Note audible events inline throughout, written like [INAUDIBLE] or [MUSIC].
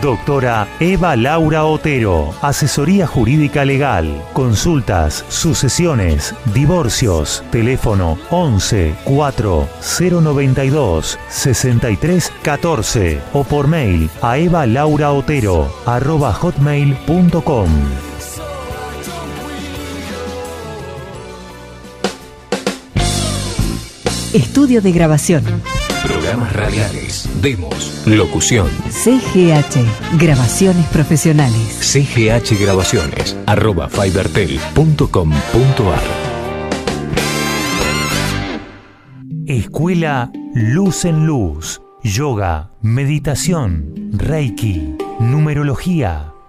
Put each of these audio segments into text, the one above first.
Doctora Eva Laura Otero, Asesoría Jurídica Legal, Consultas, Sucesiones, Divorcios, teléfono 11 4 092 63 14 o por mail a evalauraotero arroba hotmail.com. Estudio de grabación. Programas radiales, demos, locución. CGH, grabaciones profesionales. CGH Grabaciones, arroba fibertel.com.ar. Escuela Luz en Luz, Yoga, Meditación, Reiki, Numerología,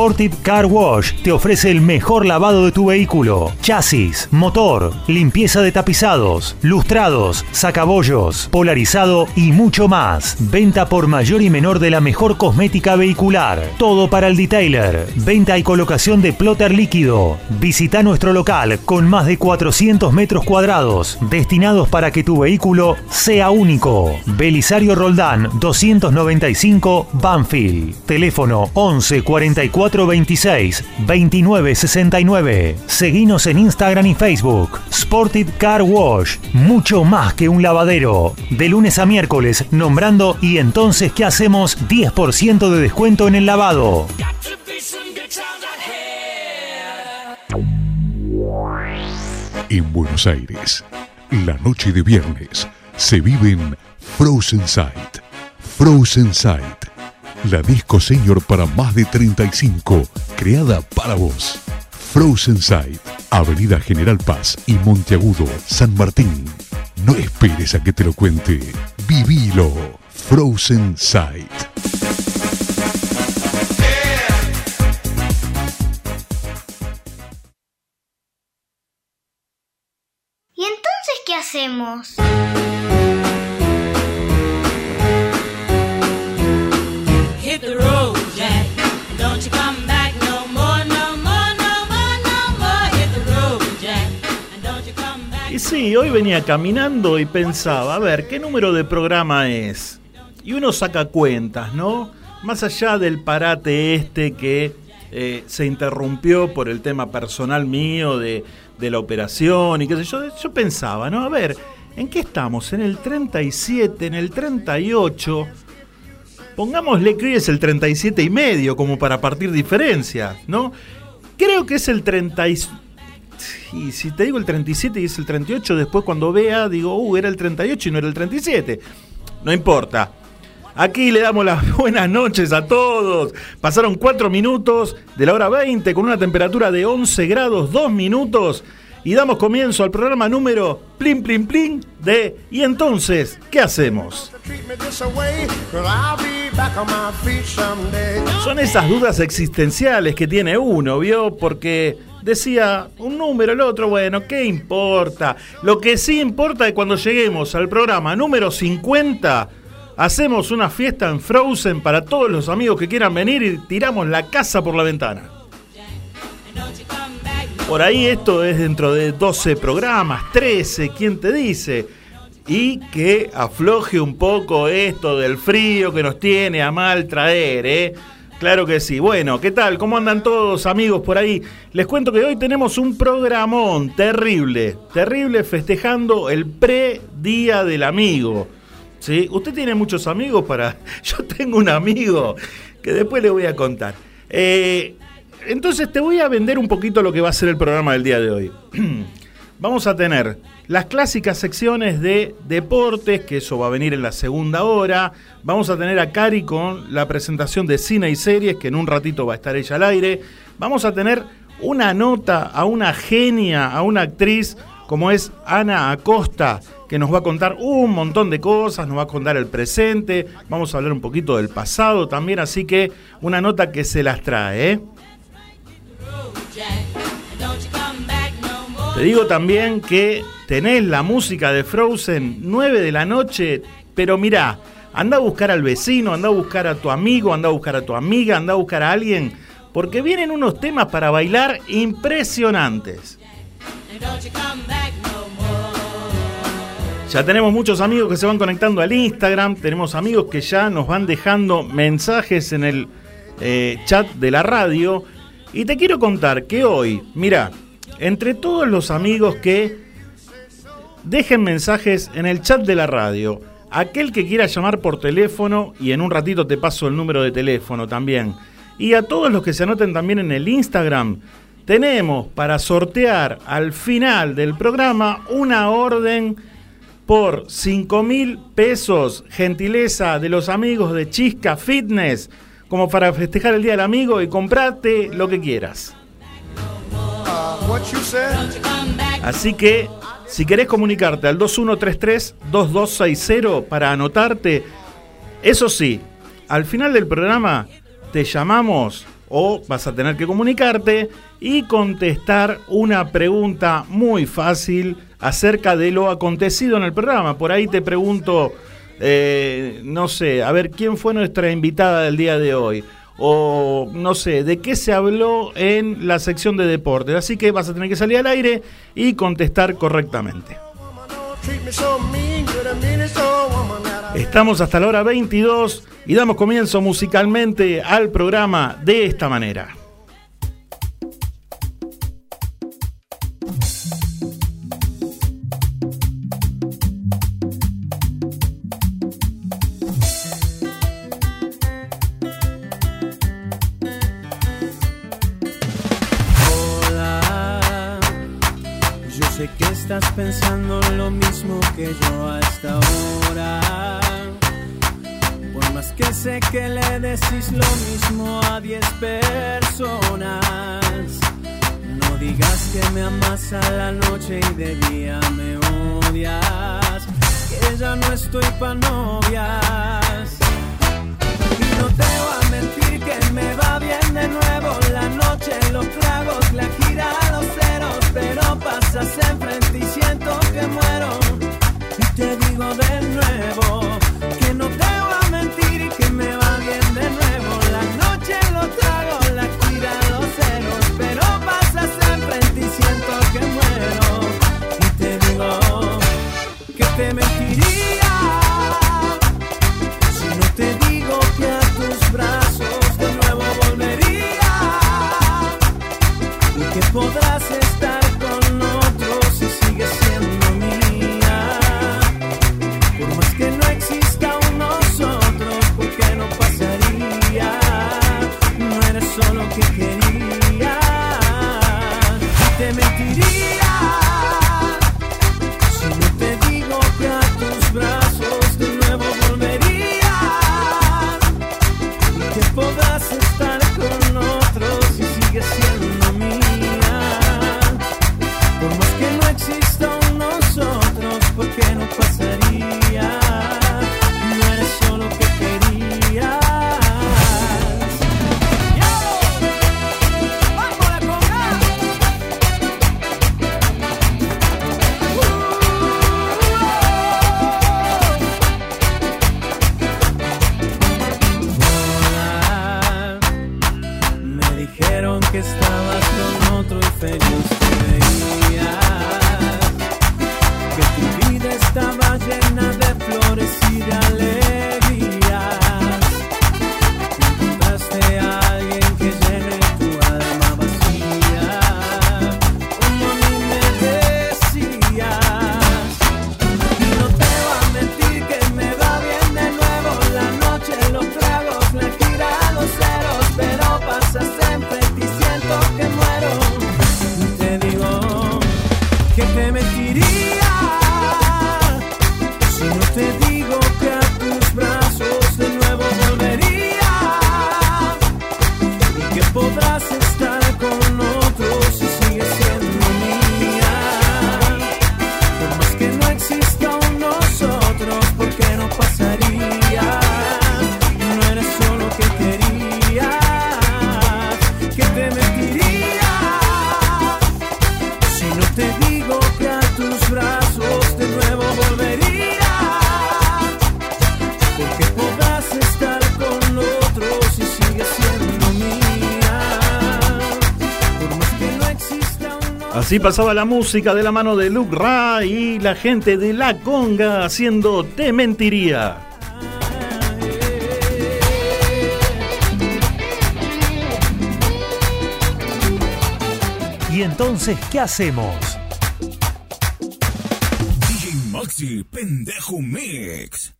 Sportive Car Wash te ofrece el mejor lavado de tu vehículo. Chasis, motor, limpieza de tapizados, lustrados, sacabollos, polarizado y mucho más. Venta por mayor y menor de la mejor cosmética vehicular. Todo para el detailer. Venta y colocación de plotter líquido. Visita nuestro local con más de 400 metros cuadrados destinados para que tu vehículo sea único. Belisario Roldán 295 Banfield. Teléfono 11 44 26 29 69. Seguinos en Instagram y Facebook. Sportive Car Wash. Mucho más que un lavadero. De lunes a miércoles, nombrando y entonces, ¿qué hacemos? 10% de descuento en el lavado. En Buenos Aires, la noche de viernes se vive en Frozen Sight. Frozen Sight, la disco senior para más de 35, creada para vos. Frozen Sight, Avenida General Paz y Monteagudo, San Martín. No esperes a que te lo cuente. Vivilo. Frozen Sight. ¿Y entonces qué hacemos? Hit the road, Jack. Don't you come back no more, no more, no more, no more. Hit the road, Jack. And don't you come back. Y sí, hoy venía caminando y pensaba, a ver, ¿qué número de programa es? Y uno saca cuentas, ¿no? Más allá del parate este que eh, se interrumpió por el tema personal mío de, de la operación y qué sé yo, yo pensaba, ¿no? A ver, ¿en qué estamos? ¿En el 37, en el 38? Pongámosle que es el 37 y medio como para partir diferencias, ¿no? Creo que es el 30 y... Y si te digo el 37 y es el 38, después cuando vea digo, uh, era el 38 y no era el 37. No importa. Aquí le damos las [LAUGHS] buenas noches a todos. Pasaron 4 minutos de la hora 20 con una temperatura de 11 grados 2 minutos. Y damos comienzo al programa número Plin Plin Plin de ¿Y entonces qué hacemos? Son esas dudas existenciales que tiene uno, ¿vio? Porque decía un número, el otro, bueno, ¿qué importa? Lo que sí importa es cuando lleguemos al programa número 50, hacemos una fiesta en Frozen para todos los amigos que quieran venir y tiramos la casa por la ventana. Por ahí esto es dentro de 12 programas, 13, ¿quién te dice? Y que afloje un poco esto del frío que nos tiene a mal traer, ¿eh? Claro que sí. Bueno, ¿qué tal? ¿Cómo andan todos amigos por ahí? Les cuento que hoy tenemos un programón terrible, terrible festejando el pre-día del amigo. ¿Sí? Usted tiene muchos amigos para... [LAUGHS] Yo tengo un amigo que después le voy a contar. Eh, entonces te voy a vender un poquito lo que va a ser el programa del día de hoy. [CLEARS THROAT] Vamos a tener las clásicas secciones de deportes, que eso va a venir en la segunda hora. Vamos a tener a Cari con la presentación de cine y series, que en un ratito va a estar ella al aire. Vamos a tener una nota a una genia, a una actriz como es Ana Acosta, que nos va a contar un montón de cosas, nos va a contar el presente, vamos a hablar un poquito del pasado también, así que una nota que se las trae. ¿eh? Te digo también que tenés la música de Frozen 9 de la noche, pero mirá, anda a buscar al vecino, anda a buscar a tu amigo, anda a buscar a tu amiga, anda a buscar a alguien, porque vienen unos temas para bailar impresionantes. Ya tenemos muchos amigos que se van conectando al Instagram, tenemos amigos que ya nos van dejando mensajes en el eh, chat de la radio. Y te quiero contar que hoy, mira, entre todos los amigos que dejen mensajes en el chat de la radio, aquel que quiera llamar por teléfono, y en un ratito te paso el número de teléfono también, y a todos los que se anoten también en el Instagram, tenemos para sortear al final del programa una orden por 5 mil pesos, gentileza de los amigos de Chisca Fitness, como para festejar el Día del Amigo y comprarte lo que quieras. Así que, si querés comunicarte al 2133-2260 para anotarte, eso sí, al final del programa te llamamos o vas a tener que comunicarte y contestar una pregunta muy fácil acerca de lo acontecido en el programa. Por ahí te pregunto, eh, no sé, a ver, ¿quién fue nuestra invitada del día de hoy? O no sé, ¿de qué se habló en la sección de deportes? Así que vas a tener que salir al aire y contestar correctamente. Estamos hasta la hora 22 y damos comienzo musicalmente al programa de esta manera. Así pasaba la música de la mano de Luke Ra y la gente de La Conga haciendo Te Mentiría. ¿Y entonces qué hacemos? DJ Maxi Pendejo Mix.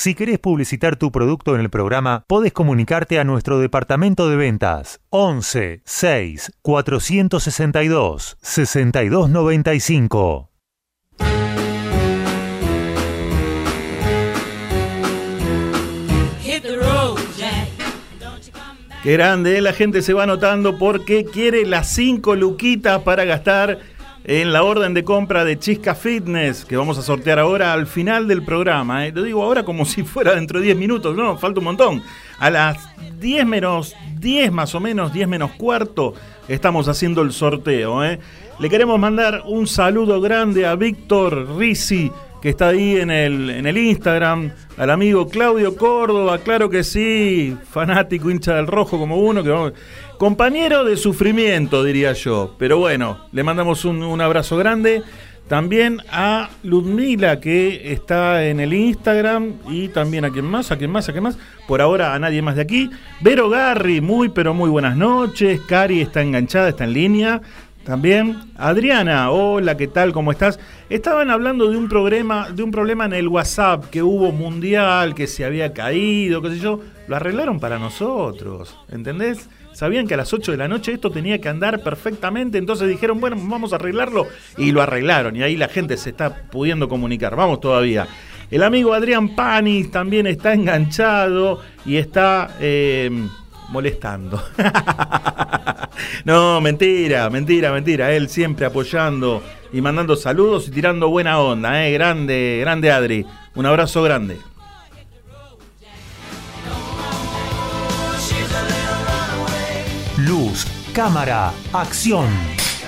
Si querés publicitar tu producto en el programa, podés comunicarte a nuestro departamento de ventas 11 6 462 6295. Hit the road, Jack. Don't you come back. Qué grande, ¿eh? la gente se va anotando porque quiere las 5 luquitas para gastar en la orden de compra de Chisca Fitness que vamos a sortear ahora al final del programa. ¿eh? Lo digo ahora como [LAUGHS] si fuera dentro de 10 minutos, no, falta un montón. A las 10 menos 10 más o menos, 10 menos cuarto, estamos haciendo el sorteo. ¿eh? Le queremos mandar un saludo grande a Víctor Risi que está ahí en el, en el Instagram, al amigo Claudio Córdoba, claro que sí, fanático hincha del rojo como uno, que compañero de sufrimiento, diría yo. Pero bueno, le mandamos un, un abrazo grande. También a Ludmila, que está en el Instagram, y también a quien más, a quien más, a quien más. Por ahora a nadie más de aquí. Vero Garri, muy pero muy buenas noches. Cari está enganchada, está en línea. También Adriana, hola, ¿qué tal? ¿Cómo estás? Estaban hablando de un problema, de un problema en el WhatsApp que hubo mundial, que se había caído, qué sé yo. Lo arreglaron para nosotros, ¿entendés? Sabían que a las 8 de la noche esto tenía que andar perfectamente, entonces dijeron, bueno, vamos a arreglarlo y lo arreglaron y ahí la gente se está pudiendo comunicar. Vamos todavía. El amigo Adrián Panis también está enganchado y está eh, molestando. [LAUGHS] no, mentira, mentira, mentira. Él siempre apoyando y mandando saludos y tirando buena onda. ¿eh? Grande, grande Adri. Un abrazo grande. Luz, cámara, acción.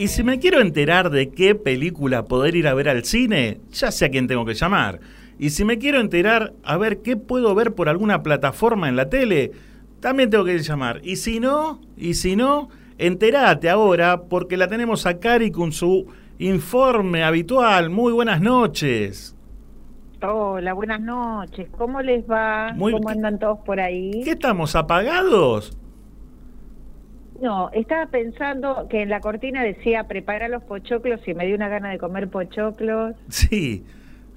Y si me quiero enterar de qué película poder ir a ver al cine, ya sé a quién tengo que llamar. Y si me quiero enterar a ver qué puedo ver por alguna plataforma en la tele, también tengo que llamar. Y si no, y si no, enterate ahora porque la tenemos a Cari con su informe habitual. Muy buenas noches. Hola, buenas noches. ¿Cómo les va? Muy- ¿Cómo andan todos por ahí? ¿Qué estamos apagados? No, estaba pensando que en la cortina decía prepara los pochoclos y me dio una gana de comer pochoclos. Sí,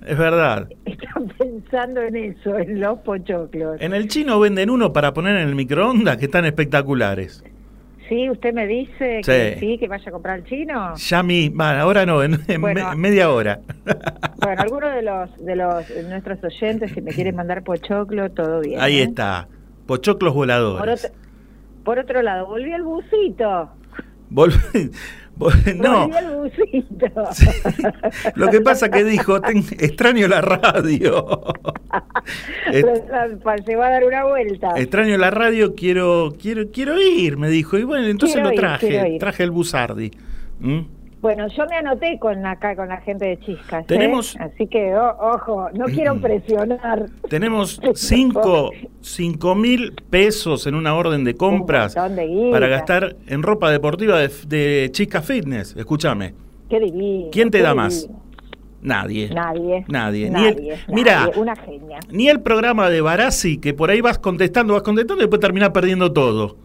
es verdad. [LAUGHS] Estaba pensando en eso, en los pochoclos. En el chino venden uno para poner en el microondas que están espectaculares. Sí, usted me dice que Sí. sí, que vaya a comprar al chino. Ya mi, bueno, ahora no, en, en Bueno. me- media hora. [LAUGHS] Bueno, alguno de los de los de nuestros oyentes, si me quieren mandar pochoclo, todo bien. Ahí ¿eh? está. Pochoclos voladores. Por otro lado, volví al busito. [LAUGHS] Vol- vol- no, Volví al busito. [LAUGHS] lo que pasa que dijo, "Ten- extraño la radio. [LAUGHS] Se va a dar una vuelta. extraño la radio, quiero, quiero, quiero ir, me dijo. Y bueno, entonces Quiero lo traje, ir. traje el Busardi. ¿Mm? Bueno, yo me anoté con acá con la gente de Chiscas. ¿eh? Tenemos- Así que, o- ojo, no quiero [CLEARS THROAT] presionar. Tenemos [LAUGHS] cinco, cinco mil pesos en una orden de compras de para gastar en ropa deportiva de, de Fitness. Escúchame, Qué divino. ¿quién te da más? Nadie. Nadie. Nadie. Ni el- nadie. mira, Una genia. ni el programa de Barassi, que por ahí vas contestando, vas contestando y después terminás perdiendo todo.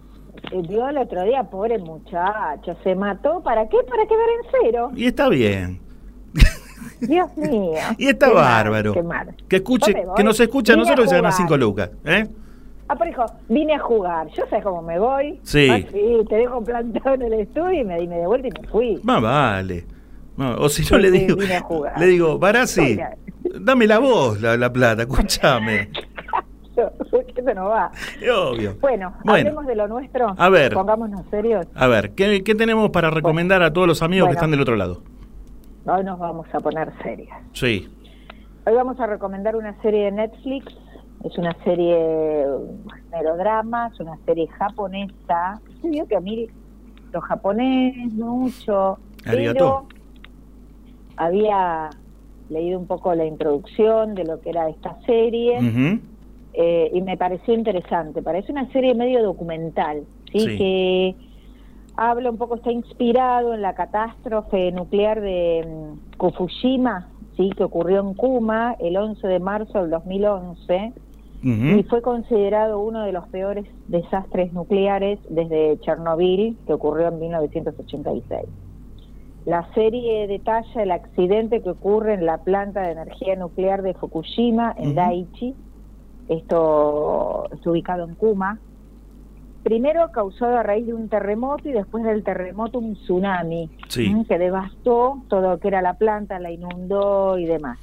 Eh, Dio el otro día, pobre muchacho, se mató. ¿Para qué? Para quedar en cero. Y está bien. Dios mío. [LAUGHS] Y está Qué bárbaro. qué mal. Que escuche, que nos escuche a nosotros y se gana. 5 lucas. ¿eh? Ah, pero hijo, vine a jugar. Yo sé cómo me voy. Sí. Ah, sí, te dejo plantado en el estudio y me di media vuelta y me fui. Más vale. No, o si no Sí, le sí, digo, jugar. le digo, Barassi, dame la voz, la, la plata, escúchame. [LAUGHS] [LAUGHS] Eso no va. Es obvio. Bueno, Bueno. hablemos de lo nuestro. A ver. Pongámonos serios. A ver, ¿qué, qué tenemos para recomendar a todos los amigos que están del otro lado? Hoy nos vamos a poner serios. Sí. Hoy vamos a recomendar una serie de Netflix. Es una serie melodrama, es una serie japonesa. Se vio que a mí lo japonés mucho, Arigato. pero había leído un poco la introducción de lo que era esta serie Ujú. Eh, y me pareció interesante. Parece una serie medio documental, ¿sí? Sí. Que habla un poco, está inspirado en la catástrofe nuclear de mm, Fukushima, ¿sí? Que ocurrió en Kuma el 11 de marzo del 2011 y fue considerado uno de los peores desastres nucleares desde Chernobyl, que ocurrió en 1986. La serie detalla el accidente que ocurre en la planta de energía nuclear de Fukushima, en Ujú. Daiichi. Esto está ubicado en Kuma. Primero causado a raíz de un terremoto y después del terremoto un tsunami que devastó todo lo que era la planta, la inundó y demás.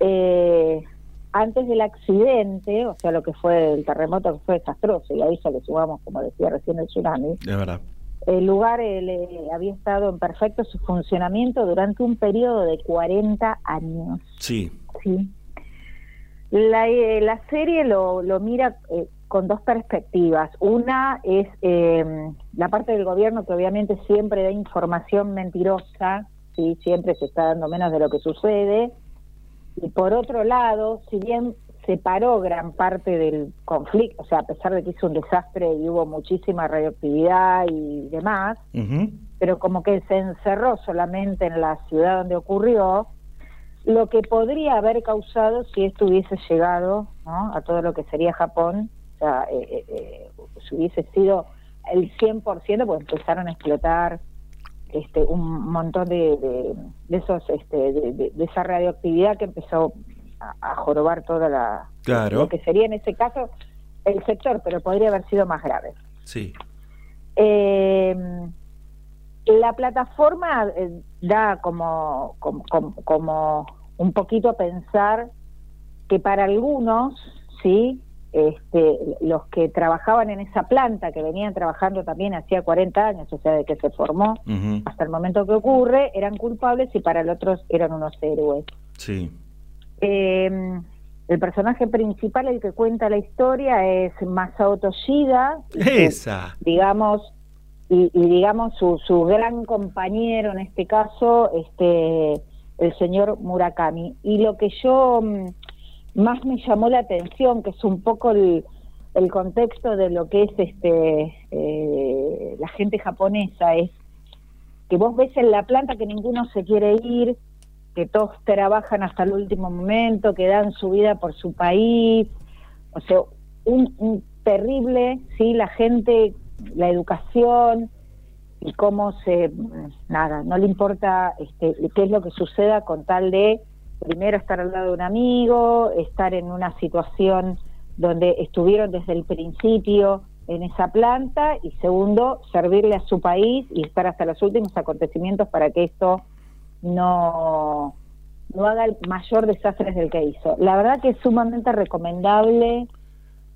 Eh, antes del accidente, o sea, lo que fue el terremoto que fue desastroso, y ahí ya le sumamos, como decía recién, el tsunami, Es verdad. el lugar eh, le- había estado en perfecto su funcionamiento durante un periodo de 40 años. Sí. ¿sí? La, eh, la serie lo, lo mira eh, con dos perspectivas. Una es eh, la parte del gobierno que obviamente siempre da información mentirosa, ¿sí? siempre se está dando menos de lo que sucede. Y por otro lado, si bien separó gran parte del conflicto, o sea, a pesar de que hizo un desastre y hubo muchísima radioactividad y demás, pero como que se encerró solamente en la ciudad donde ocurrió, lo que podría haber causado si esto hubiese llegado ¿no? a todo lo que sería Japón, o sea, eh, eh, eh, si hubiese sido el 100%, pues empezaron a explotar este, un montón de, de, de esos este, de, esa radioactividad que empezó a, a jorobar toda la Claro. lo que sería en ese caso el sector, pero podría haber sido más grave. Sí. Eh, la plataforma eh, da como, como, como- como un poquito a pensar que para algunos, sí, este, los que trabajaban en esa planta, que venían trabajando también hacía 40 años, o sea, de que se formó hasta el momento que ocurre, eran culpables y para los otros eran unos héroes. Sí. Eh, el personaje principal, el que cuenta la historia, es Masao Toshida, Esa. digamos, y, y digamos su, su gran compañero en este caso, este, el señor Murakami. Y lo que yo mm, más me llamó la atención, que es un poco el, el contexto de lo que es este eh, la gente japonesa, es que vos ves en la planta que ninguno se quiere ir, que todos trabajan hasta el último momento, que dan su vida por su país, o sea, un, un terrible, sí, la gente, la educación y cómo se, nada, no le importa este, qué es lo que suceda con tal de primero estar al lado de un amigo, estar en una situación donde estuvieron desde el principio en esa planta y segundo, servirle a su país y estar hasta los últimos acontecimientos para que esto no, no haga el mayor desastre del que hizo. La verdad que es sumamente recomendable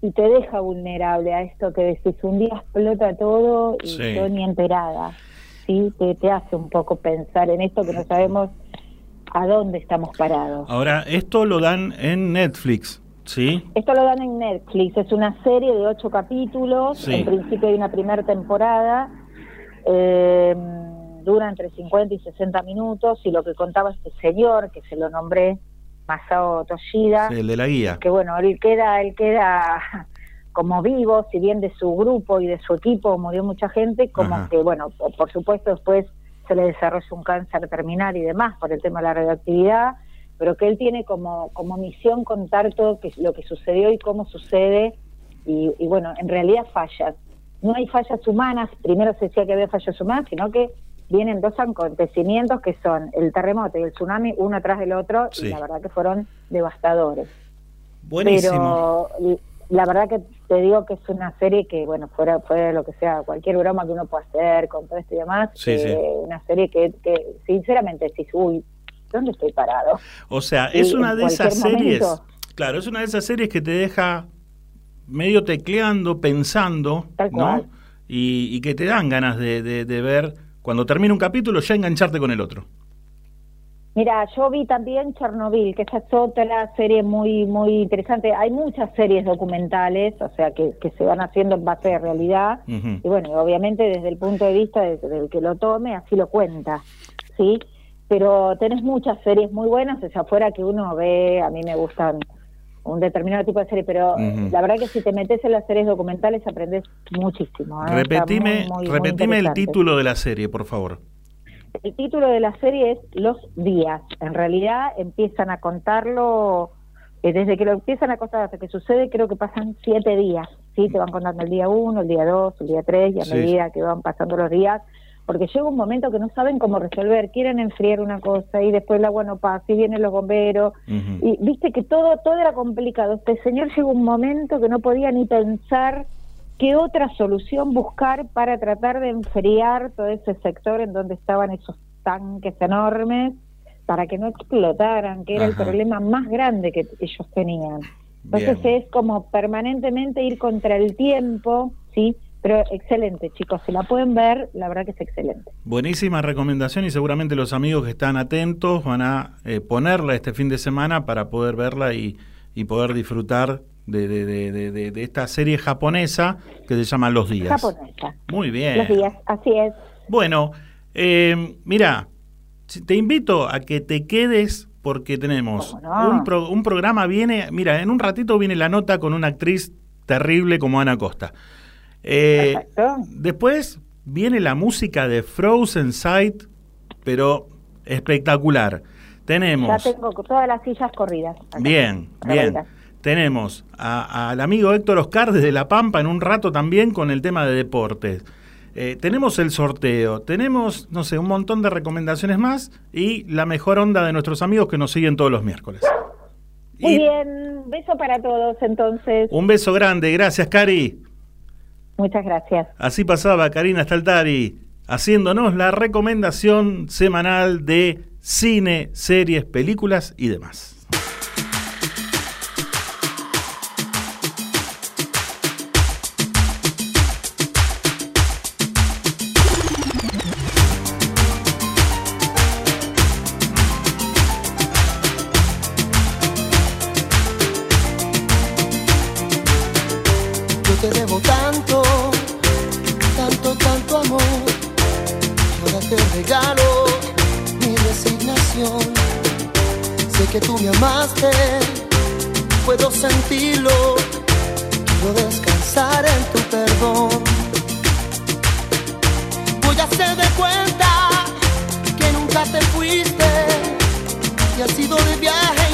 y te deja vulnerable a esto que decís, un día explota todo y Sí. yo ni enterada. ¿sí? Te, te hace un poco pensar en esto que no sabemos a dónde estamos parados. Ahora, esto lo dan en Netflix, ¿sí? Esto lo dan en Netflix, es una serie de ocho capítulos, Sí. en principio hay una primera temporada, eh, dura entre 50 y 60 minutos, y lo que contaba este señor, que se lo nombré, Masao Toshida, Sí, el de la guía. que bueno, él queda, él queda [LAUGHS] como vivo, si bien de su grupo y de su equipo murió mucha gente, como Ajá. que bueno, por, por supuesto después se le desarrolla un cáncer terminal y demás por el tema de la radioactividad, pero que él tiene como, como misión contar todo que, lo que sucedió y cómo sucede, y, y bueno, en realidad fallas. No hay fallas humanas, primero se decía que había fallas humanas, sino que vienen dos acontecimientos que son el terremoto y el tsunami uno atrás del otro, Sí. y la verdad que fueron devastadores. Buenísimo. Pero la verdad que te digo que es una serie que, bueno, fuera, fuera lo que sea, cualquier broma que uno pueda hacer con todo esto y demás, Sí, eh, sí. una serie que, que sinceramente decís, uy, ¿dónde estoy parado? O sea, es Y una de esas series. momento. Claro, es una de esas series que te deja medio tecleando, pensando, ¿no? Y, y que te dan ganas de, de- de ver, cuando termina un capítulo, ya engancharte con el otro. Mira, yo vi también Chernobyl, que esa es otra serie muy muy interesante. Hay muchas series documentales, o sea, que, que se van haciendo en base de realidad. Ujú. Y bueno, obviamente desde el punto de vista de- del que lo tome, así lo cuenta, ¿sí? Pero tenés muchas series muy buenas, hacia afuera que uno ve, a mí me gustan un determinado tipo de serie, pero la verdad que si te metes en las series documentales aprendes muchísimo. ¿eh? Repetime muy, muy, muy repetime el título de la serie, por favor. El título de la serie es Los días. En realidad empiezan a contarlo, eh, desde que lo empiezan a contar hasta que sucede, creo que pasan siete días. ¿sí? Te van contando el día uno, el día dos, el día tres, y a Sí. medida que van pasando los días, porque llega un momento que no saben cómo resolver, quieren enfriar una cosa y después el agua no pasa y vienen los bomberos. Y viste que todo, todo era complicado. Este señor llegó un momento que no podía ni pensar qué otra solución buscar para tratar de enfriar todo ese sector en donde estaban esos tanques enormes para que no explotaran, que era Ajá. el problema más grande que ellos tenían. Entonces Bien. es como permanentemente ir contra el tiempo, ¿sí? Pero excelente, chicos, si la pueden ver, la verdad que es excelente. Buenísima recomendación y seguramente los amigos que están atentos van a eh, ponerla este fin de semana para poder verla y, y poder disfrutar de, de- de- esta serie japonesa que se llama Los Días. Japonesa. Muy bien. Los días, así es. Bueno, eh, mira, te invito a que te quedes porque tenemos un, pro- un programa, viene, mira, en un ratito viene la nota con una actriz terrible como Ana Costa. Eh, después viene la música de Frozen Sight, pero espectacular. Ya Tenemos, tengo todas las sillas corridas. acá. bien, bien. Tenemos al amigo Héctor Oscar desde La Pampa en un rato también con el tema de deportes. Eh, tenemos el sorteo, tenemos, no sé, un montón de recomendaciones más y la mejor onda de nuestros amigos que nos siguen todos los miércoles. Muy Y bien, beso para todos entonces. un beso grande, gracias Cari. Muchas gracias. Así pasaba Karina Staltari haciéndonos la recomendación semanal de cine, series, películas y demás. Que tú me amaste, puedo sentirlo. Quiero descansar en tu perdón. Voy a hacer de cuenta que nunca te fuiste y has sido de viaje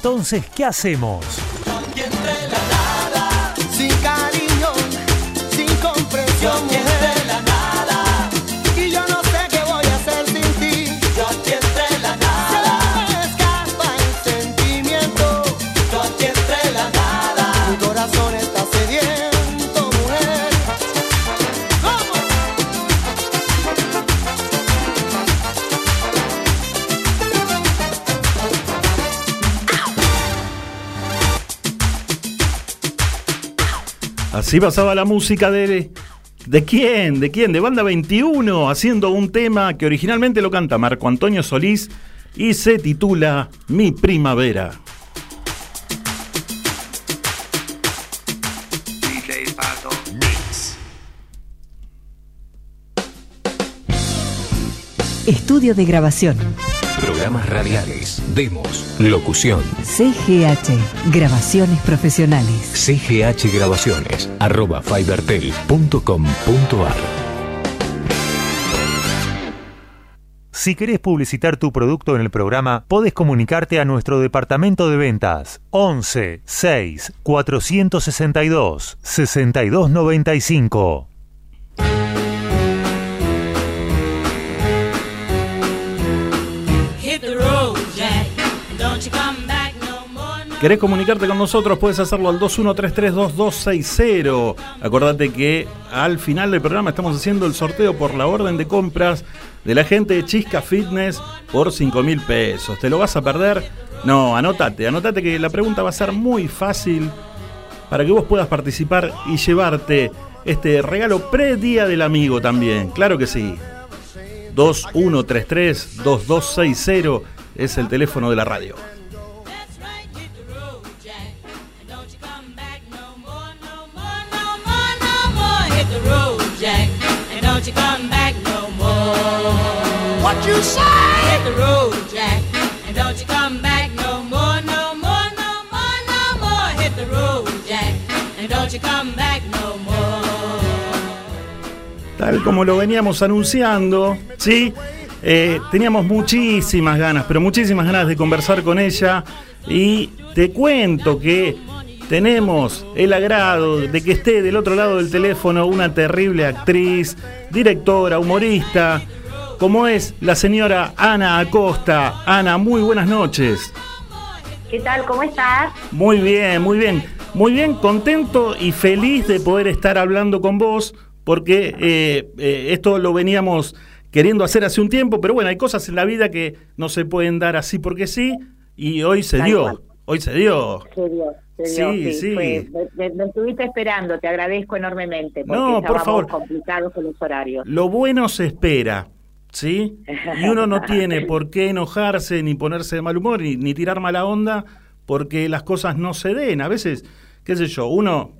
entonces qué hacemos? Así pasaba la música de. ¿De quién? ¿De quién? De Banda 21, haciendo un tema que originalmente lo canta Marco Antonio Solís y se titula Mi Primavera. Estudio de grabación. Programas radiales, demos, locución. CGH, grabaciones profesionales. CGH Grabaciones, arroba fibertel.com.ar. Si querés publicitar tu producto en el programa, podés comunicarte a nuestro departamento de ventas 11 6 462 6295. ¿Querés comunicarte con nosotros? Puedes hacerlo al 21332260. Acordate que al final del programa estamos haciendo el sorteo por la orden de compras de la gente de Chisca Fitness por 5 mil pesos. ¿Te lo vas a perder? No, anótate, anótate que la pregunta va a ser muy fácil para que vos puedas participar y llevarte este regalo pre-día del amigo también. Claro que sí. 2133-2260 es el teléfono de la radio. Jack. And don't you come back no more. What you say? Hit the road, Jack. And don't you come back no more, no more, no more, no more. Hit the road, Jack. And don't you come back no more. Tal como lo veníamos anunciando, ¿sí? Eh, teníamos muchísimas ganas, pero muchísimas ganas de conversar con ella. Y te cuento que tenemos el agrado de que esté del otro lado del teléfono una terrible actriz, directora, humorista, como es la señora Ana Acosta. Ana, muy buenas noches. ¿Qué tal? ¿Cómo estás? Muy bien, muy bien. Muy bien, contento y feliz de poder estar hablando con vos, porque eh, eh, esto lo veníamos queriendo hacer hace un tiempo, pero bueno, hay cosas en la vida que no se pueden dar así porque sí, y hoy se Tal dio, cual. Hoy se dio. Se dio, se dio, Sí, sí. fue- me, me- me estuviste esperando, te agradezco enormemente. Porque No, por favor. complicados con los horarios. Lo bueno se espera, ¿sí? Y uno no [LAUGHS] tiene por qué enojarse, ni ponerse de mal humor, ni, ni tirar mala onda, porque las cosas no se den. A veces, qué sé yo, uno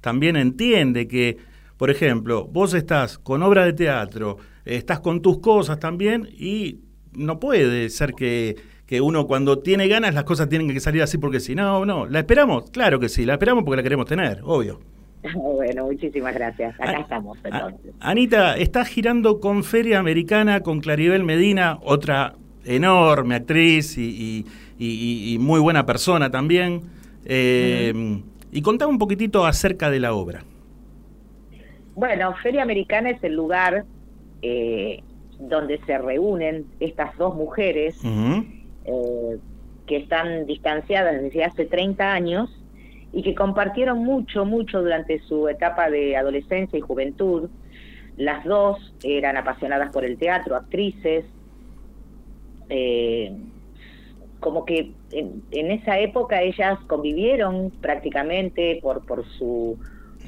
también entiende que, por ejemplo, vos estás con obra de teatro, estás con tus cosas también, y no puede ser que, que uno cuando tiene ganas las cosas tienen que salir así porque si no, no. ¿La esperamos? Claro que sí, la esperamos porque la queremos tener, obvio. [LAUGHS] bueno, muchísimas gracias. Acá estamos entonces. Anita, estás girando con Feria Americana con Claribel Medina, otra enorme actriz y, y- y- y muy buena persona también. Eh, Y contame un poquitito acerca de la obra. Bueno, Feria Americana es el lugar eh, donde se reúnen estas dos mujeres eh, que están distanciadas desde hace 30 años y que compartieron mucho, mucho durante su etapa de adolescencia y juventud. Las dos eran apasionadas por el teatro, actrices. eh, como que en, en esa época ellas convivieron prácticamente por, por su,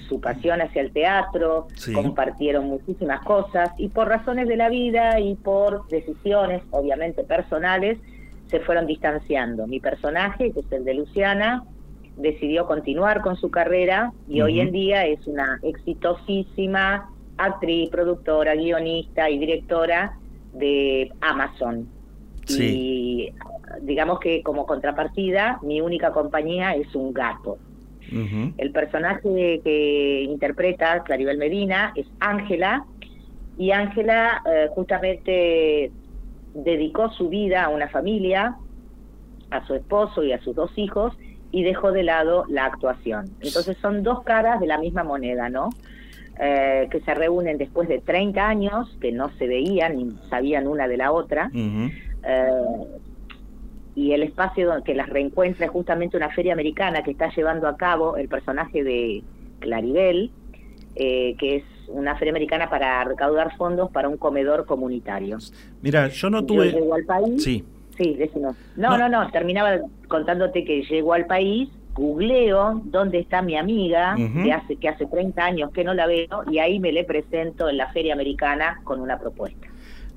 su pasión hacia el teatro, Sí. compartieron muchísimas cosas y por razones de la vida y por decisiones obviamente personales se fueron distanciando. Mi personaje, que es el de Luciana, decidió continuar con su carrera y hoy en día es una exitosísima actriz, productora, guionista y directora de Amazon. Y digamos que como contrapartida, mi única compañía es un gato. El personaje que interpreta Claribel Medina es Ángela y Ángela eh, justamente dedicó su vida a una familia, a su esposo y a sus dos hijos y dejó de lado la actuación. Entonces son dos caras de la misma moneda, ¿no? Eh, que se reúnen después de 30 años, que no se veían ni sabían una de la otra. Eh, y el espacio donde- que las reencuentra es justamente una feria americana que está llevando a cabo el personaje de Claribel, eh, que es una feria americana para recaudar fondos para un comedor comunitario. Mira, yo no Yo tuve... llego al país. Sí. Sí, decimos. No, no, no, terminaba contándote que llego al país, googleo dónde está mi amiga, que, hace, que hace 30 años que no la veo, y ahí me le presento en la feria americana con una propuesta.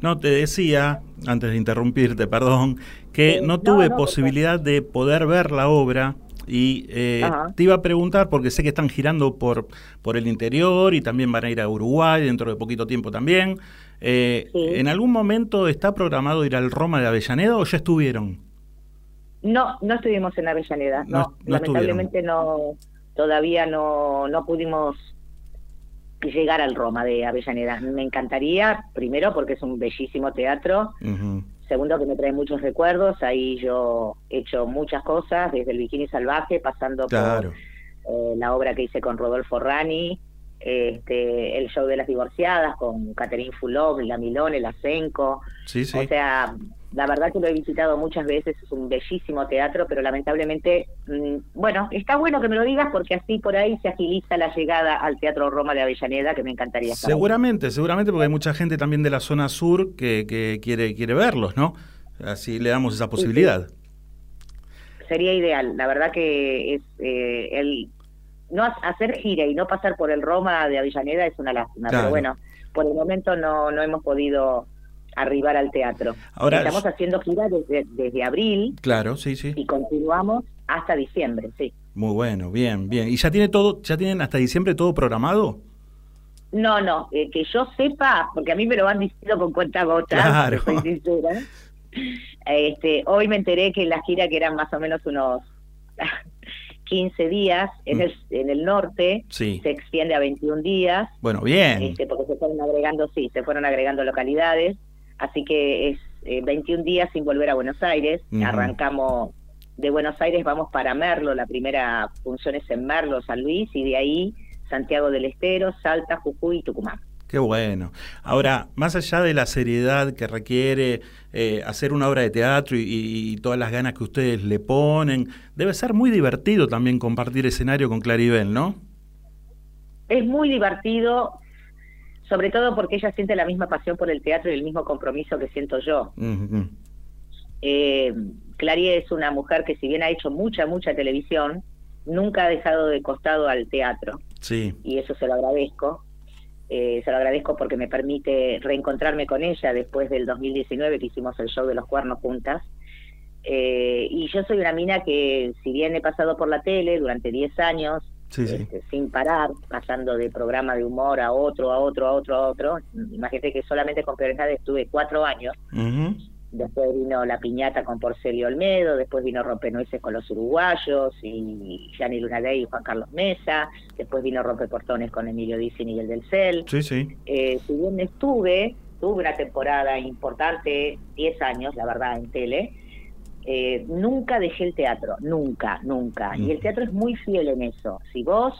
No, te decía, antes de interrumpirte, perdón, que no no, tuve no, posibilidad de poder ver la obra y eh, te iba a preguntar, porque sé que están girando por, por el interior y también van a ir a Uruguay dentro de poquito tiempo también. Eh, ¿En algún momento está programado ir al Roma de Avellaneda o ya estuvieron? No, no estuvimos en Avellaneda, no, No- no lamentablemente no, todavía no, no pudimos llegar al Roma de Avellaneda. Me encantaría, primero porque es un bellísimo teatro, Segundo, que me trae muchos recuerdos. Ahí yo he hecho muchas cosas, desde el bikini salvaje, pasando Claro. por eh, la obra que hice con Rodolfo Rani, este, el show de las divorciadas con Catherine Fulop, la Milone, la Senco. Sí, sí. O sea, la verdad que lo he visitado muchas veces, es un bellísimo teatro, pero lamentablemente, mm, bueno, está bueno que me lo digas porque así por ahí se agiliza la llegada al Teatro Roma de Avellaneda, que me encantaría estar. Seguramente, seguramente porque hay mucha gente también de la zona sur que, que quiere, quiere verlos, ¿no? Así le damos esa posibilidad. sería ideal. La verdad que es eh, el no ha- hacer gira y no pasar por el Roma de Avellaneda es una lástima. Claro. Pero bueno, por el momento no no hemos podido arribar al teatro. Ahora- Estamos haciendo gira desde, desde abril Claro, sí, sí. y continuamos hasta diciembre, sí. Muy bueno, bien, bien. ¿Y ya tiene todo, ya tienen hasta diciembre todo programado? No, no, eh, que yo sepa, porque a mí me lo van diciendo con cuenta gota, [LAUGHS] Claro. soy sincera. Este, hoy me enteré que la gira, que eran más o menos unos [LAUGHS] 15 días en, Mm. el, en el norte, Sí. se extiende a 21 días, Bueno, bien. este, porque se fueron agregando, sí, se fueron agregando localidades, así que es eh, 21 días sin volver a Buenos Aires, arrancamos de Buenos Aires, vamos para Merlo, la primera función es en Merlo, San Luis, y de ahí Santiago del Estero, Salta, Jujuy y Tucumán. Qué bueno. Ahora, más allá de la seriedad que requiere eh, hacer una obra de teatro y, y todas las ganas que ustedes le ponen, debe ser muy divertido también compartir escenario con Claribel, ¿no? Es muy divertido, sobre todo porque ella siente la misma pasión por el teatro y el mismo compromiso que siento yo. Ujú. Eh, Clary es una mujer que si bien ha hecho mucha, mucha televisión, nunca ha dejado de costado al teatro Sí. y eso se lo agradezco. Eh, se lo agradezco porque me permite reencontrarme con ella después del 2019 que hicimos el show de los cuernos juntas. Eh, y yo soy una mina que, si bien he pasado por la tele durante 10 años, Sí, sí. este, sin parar, pasando de programa de humor a otro, a otro, a otro, a otro, imagínate que solamente con Nada estuve cuatro años. Después vino La Piñata con Porcelio Olmedo, después vino Rompenueces con los uruguayos y Gianni Lunadei y Juan Carlos Mesa, después vino Rompeportones con Emilio Dizzi y Miguel del Cel. Sí, sí. Eh, si bien estuve, tuve una temporada importante, 10 años, la verdad, en tele, eh, nunca dejé el teatro, nunca, nunca. Y el teatro es muy fiel en eso. Si vos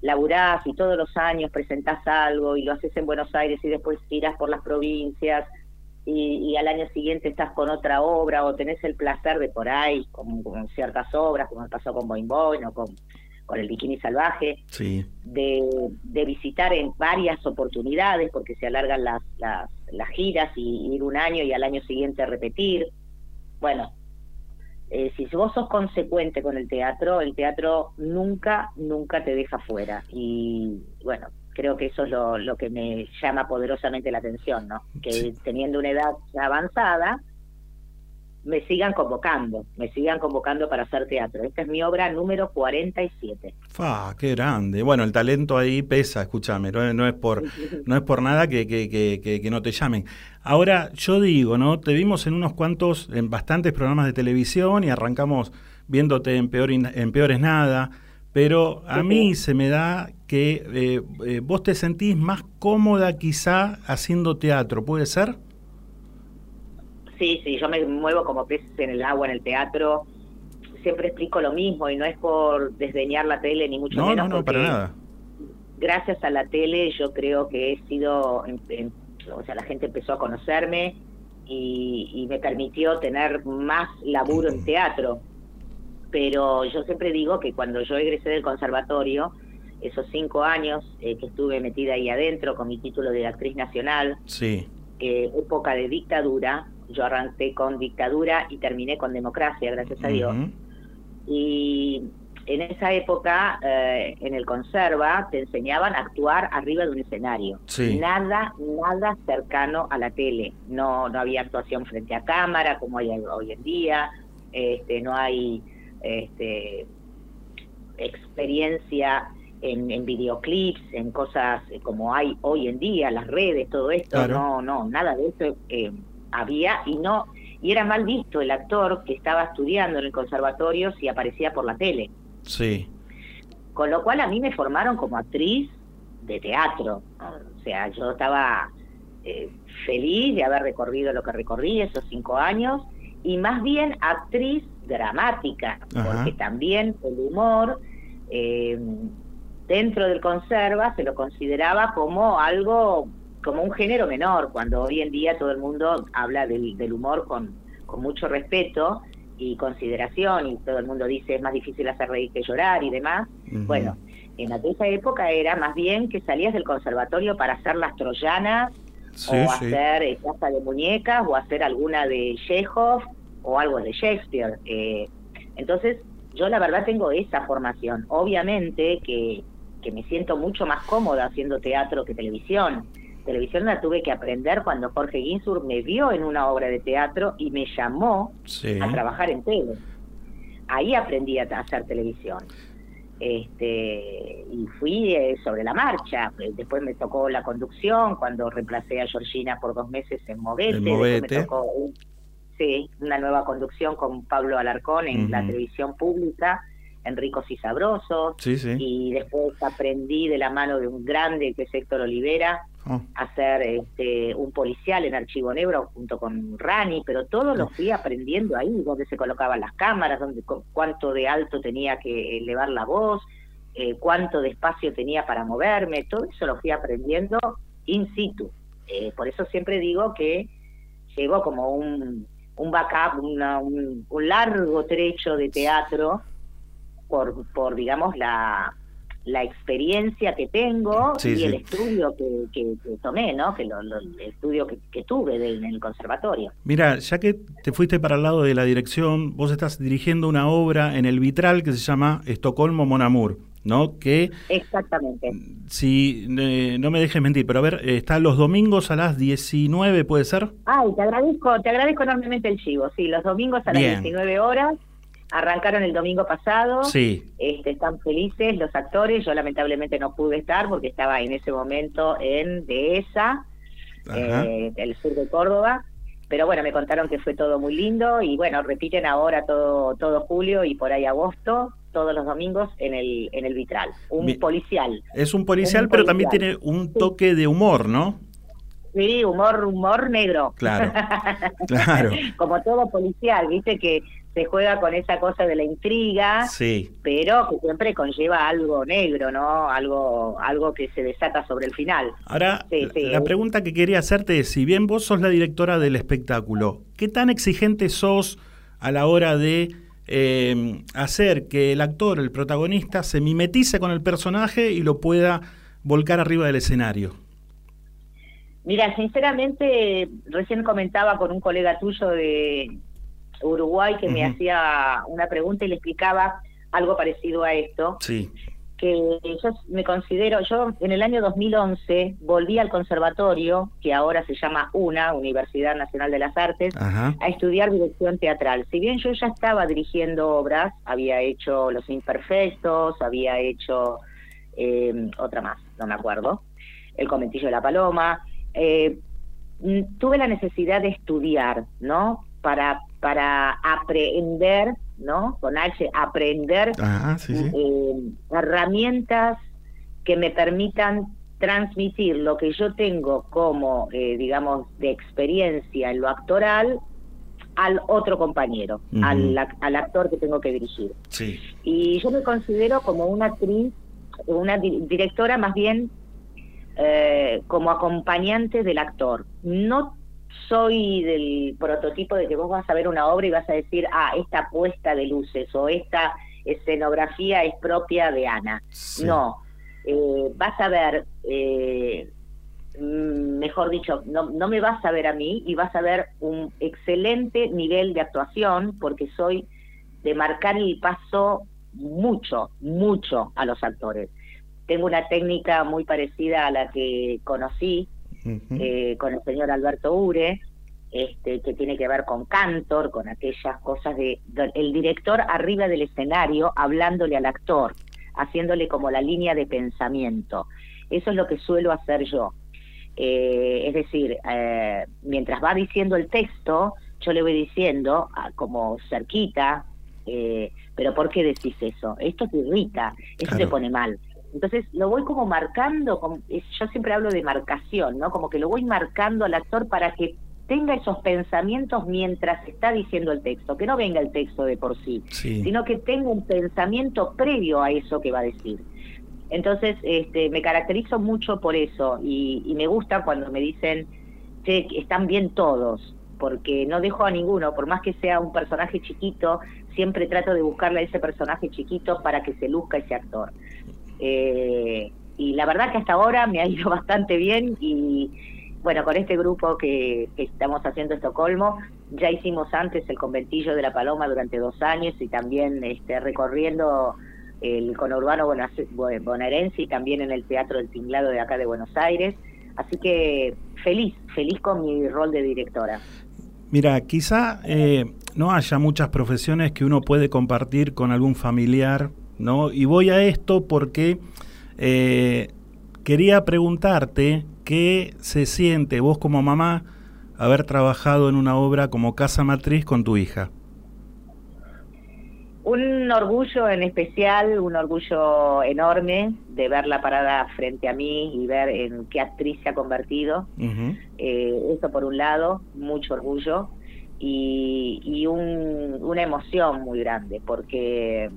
laburás y todos los años presentás algo y lo haces en Buenos Aires y después tiras por las provincias y, y al año siguiente estás con otra obra o tenés el placer de por ahí, con, con ciertas obras, como me pasó con Boing Boing o con, con el Bikini Salvaje, Sí. de, de visitar en varias oportunidades porque se alargan las, las, las giras y ir un año y al año siguiente repetir. Bueno, eh, si vos sos consecuente con el teatro, el teatro nunca, nunca te deja fuera. Y bueno, creo que eso es lo, lo que me llama poderosamente la atención, ¿no? Que teniendo una edad avanzada, me sigan convocando, me sigan convocando para hacer teatro. Esta es mi obra número 47. Fa, qué grande. Bueno, el talento ahí pesa, escúchame, no, es- no es por [LAUGHS] no es por nada que, que, que, que- no te llamen. Ahora, yo digo, ¿no? Te vimos en unos cuantos, en bastantes programas de televisión y arrancamos viéndote en, peor, en Peores Nada, pero a mí se me da que eh, eh, vos te sentís más cómoda quizá haciendo teatro, ¿puede ser? Sí, sí, yo me muevo como peces en el agua en el teatro. Siempre explico lo mismo y no es por desdeñar la tele ni mucho No, menos. no, no, para nada. Gracias a la tele yo creo que he sido, en- en- o sea, la gente empezó a conocerme y, y me permitió tener más laburo en teatro. Pero yo siempre digo que cuando yo egresé del conservatorio, esos cinco años eh, que estuve metida ahí adentro con mi título de actriz nacional, Sí. eh, época de dictadura. Yo arranqué con dictadura y terminé con democracia, gracias a Dios. Y en esa época, eh, en el conserva, te enseñaban a actuar arriba de un escenario. Sí. Nada, nada cercano a la tele. No, no había actuación frente a cámara como hay hoy en día. Este, no hay este, experiencia en, en videoclips, en cosas como hay hoy en día, las redes, todo esto. Claro. No, no, nada de eso eh, había y no y era mal visto el actor que estaba estudiando en el conservatorio si aparecía por la tele. Sí. Con lo cual a mí me formaron como actriz de teatro. O sea, yo estaba eh, feliz de haber recorrido lo que recorrí esos cinco años y más bien actriz dramática, Ajá. porque también el humor eh, dentro del conserva se lo consideraba como algo, como un género menor, cuando hoy en día todo el mundo habla del, del humor con, con mucho respeto y consideración y todo el mundo dice es más difícil hacer reír que llorar y demás. Bueno, en aquella época era más bien que salías del conservatorio para hacer las troyanas Sí, o sí. hacer eh, Casa de Muñecas o hacer alguna de Chekhov o algo de Shakespeare. Eh, entonces, yo la verdad tengo esa formación. Obviamente que, que me siento mucho más cómoda haciendo teatro que televisión. Televisión la tuve que aprender cuando Jorge Ginsur me vio en una obra de teatro y me llamó Sí. a trabajar en tele. Ahí aprendí a hacer televisión. Este, y fui eh, sobre la marcha. Después me tocó la conducción cuando reemplacé a Georgina por dos meses en Movete. Movete. me tocó un- sí, una nueva conducción con Pablo Alarcón en la televisión pública, en Ricos y Sabrosos. Sí, sí. Y después aprendí de la mano de un grande que es Héctor Olivera Oh. hacer este, un policial en Archivo Negro junto con Rani, pero todo lo fui aprendiendo ahí, donde se colocaban las cámaras, donde cu- cuánto de alto tenía que elevar la voz, eh, cuánto de espacio tenía para moverme, todo eso lo fui aprendiendo in situ. Eh, por eso siempre digo que llevo como un, un backup, una- un, un largo trecho de teatro por, por digamos, la, la experiencia que tengo Sí, y sí. el estudio que, que- que tomé, ¿no? Que lo, lo- el estudio que, que tuve de- en el conservatorio. Mira, ya que te fuiste para el lado de la dirección, vos estás dirigiendo una obra en el Vitral que se llama Estocolmo Monamur, ¿no? Que, Exactamente. si eh, no me dejes mentir, pero a ver, eh, está los domingos a las 19, ¿puede ser? Ay, te agradezco, te agradezco enormemente el chivo. Sí, los domingos a las Bien. 19 horas. Arrancaron el domingo pasado. Sí. Este, están felices los actores. Yo lamentablemente no pude estar porque estaba en ese momento en Dehesa, eh, el sur de Córdoba. Pero bueno, me contaron que fue todo muy lindo y bueno, repiten ahora todo todo julio y por ahí agosto, todos los domingos en el en el Vitral. Un Bien. policial. Es un policial, Un pero también tiene un toque de humor, ¿no? Sí, humor humor negro. Claro, [LAUGHS] claro. Como todo policial, viste que se juega con esa cosa de la intriga, Sí. pero que siempre conlleva algo negro, ¿no? Algo algo que se desata sobre el final. Ahora, Sí, sí. la pregunta que quería hacerte es, si bien vos sos la directora del espectáculo, ¿qué tan exigente sos a la hora de eh, hacer que el actor, el protagonista, se mimetice con el personaje y lo pueda volcar arriba del escenario? Mira, sinceramente, recién comentaba con un colega tuyo de Uruguay que me hacía una pregunta y le explicaba algo parecido a esto. Sí. que yo me considero, yo en el año 2011 volví al conservatorio, que ahora se llama UNA, Universidad Nacional de las Artes, Ajá. a estudiar dirección teatral. Si bien yo ya estaba dirigiendo obras, había hecho Los Imperfectos, había hecho eh, otra más, no me acuerdo, El Conventillo de la Paloma, eh, mm, tuve la necesidad de estudiar, ¿no? Para, para aprender, ¿no? Con H, aprender sí, sí. eh, herramientas que me permitan transmitir lo que yo tengo como, eh, digamos, de experiencia en lo actoral al otro compañero, al, al actor que tengo que dirigir. Sí. Y yo me considero como una actriz, una di- directora más bien eh, como acompañante del actor. No soy del prototipo de que vos vas a ver una obra y vas a decir, ah, esta puesta de luces o esta escenografía es propia de Ana. Sí. No, eh, vas a ver, eh, mm, mejor dicho, no, no me vas a ver a mí y vas a ver un excelente nivel de actuación porque soy de marcar el paso mucho, mucho a los actores. Tengo una técnica muy parecida a la que conocí Eh, con el señor Alberto Ure, este, que tiene que ver con Cantor, con aquellas cosas de, de- el director arriba del escenario hablándole al actor, haciéndole como la línea de pensamiento. Eso es lo que suelo hacer yo. Eh, es decir, eh, mientras va diciendo el texto, yo le voy diciendo, ah, como cerquita, eh, pero ¿por qué decís eso? Esto te irrita, eso te Claro. pone mal. Entonces lo voy como marcando, como- es- yo siempre hablo de marcación, ¿no? Como que lo voy marcando al actor para que tenga esos pensamientos mientras está diciendo el texto, que no venga el texto de por sí, Sí. sino que tenga un pensamiento previo a eso que va a decir. Entonces, este, me caracterizo mucho por eso y, y me gusta cuando me dicen, che, que están bien todos, porque no dejo a ninguno, por más que sea un personaje chiquito, siempre trato de buscarle a ese personaje chiquito para que se luzca ese actor. Eh, y la verdad que hasta ahora me ha ido [LAUGHS] bastante bien y bueno, con este grupo que, estamos haciendo Estocolmo, ya hicimos antes el conventillo de la Paloma durante dos años y también este, recorriendo el conurbano bonaerense y también en el Teatro del Tinglado de acá de Buenos Aires. Así que feliz, feliz con mi rol de directora. Mira, quizá eh, no haya muchas profesiones que uno puede compartir con algún familiar, ¿no? Y voy a esto porque eh, quería preguntarte qué se siente vos como mamá haber trabajado en una obra como Casa Matriz con tu hija. Un orgullo en especial, un orgullo enorme de verla parada frente a mí y ver en qué actriz se ha convertido. Eh, eso por un lado, mucho orgullo y, y un- una emoción muy grande porque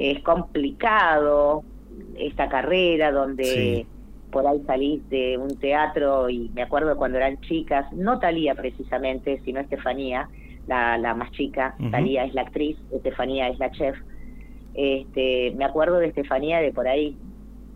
es complicado esta carrera donde Sí. por ahí salís de un teatro y me acuerdo cuando eran chicas, no Talía precisamente, sino Estefanía, la, la más chica. Talía es la actriz, Estefanía es la chef, Este, me acuerdo de Estefanía de por ahí,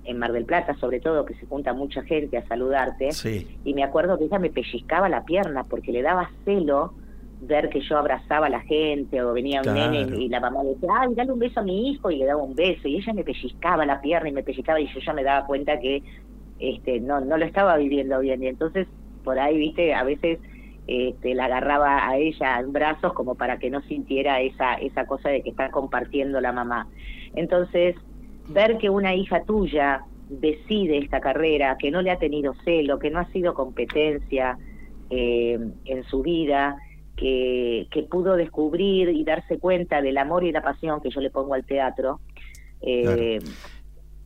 en Mar del Plata, sobre todo, que se junta mucha gente a saludarte. Sí. Y me acuerdo que ella me pellizcaba la pierna porque le daba celo ver que yo abrazaba a la gente o venía un Claro. nene y la mamá le decía, ay, dale un beso a mi hijo y le daba un beso y ella me pellizcaba la pierna y me pellizcaba y yo ya me daba cuenta que este no no lo estaba viviendo bien y entonces por ahí, viste, a veces este, la agarraba a ella en brazos como para que no sintiera esa, esa cosa de que está compartiendo la mamá. Entonces, ver que una hija tuya decide esta carrera, que no le ha tenido celo, que no ha sido competencia eh, en su vida, que, que pudo descubrir y darse cuenta del amor y la pasión que yo le pongo al teatro, eh,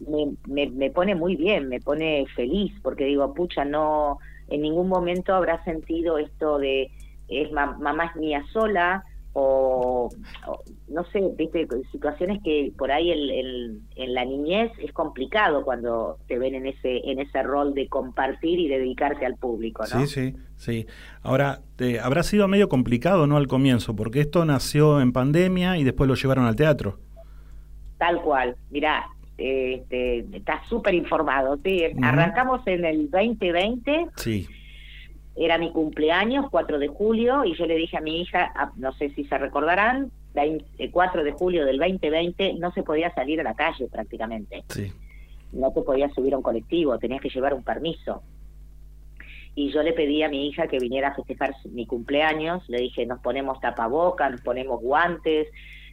me, me, me pone muy bien, me pone feliz, porque digo, pucha, no, en ningún momento habrá sentido esto de es ma- mamá es mía sola o, o no sé, viste, situaciones que por ahí el- el- en la niñez es complicado cuando te ven en ese en ese rol de compartir y dedicarte al público, ¿no? Sí, sí, sí. Ahora, te- habrá sido medio complicado, ¿no? Al comienzo, porque esto nació en pandemia y después lo llevaron al teatro. Tal cual, mirá, este, está súper informado, sí, arrancamos en el 2020 Sí. era mi cumpleaños, 4 de julio, y yo le dije a mi hija, no sé si se recordarán, 20 eh, 4 de julio del 2020 no se podía salir a la calle prácticamente. Sí. No te podías subir a un colectivo, tenías que llevar un permiso. Y yo le pedí a mi hija que viniera a festejar mi cumpleaños, le dije, nos ponemos tapabocas, nos ponemos guantes,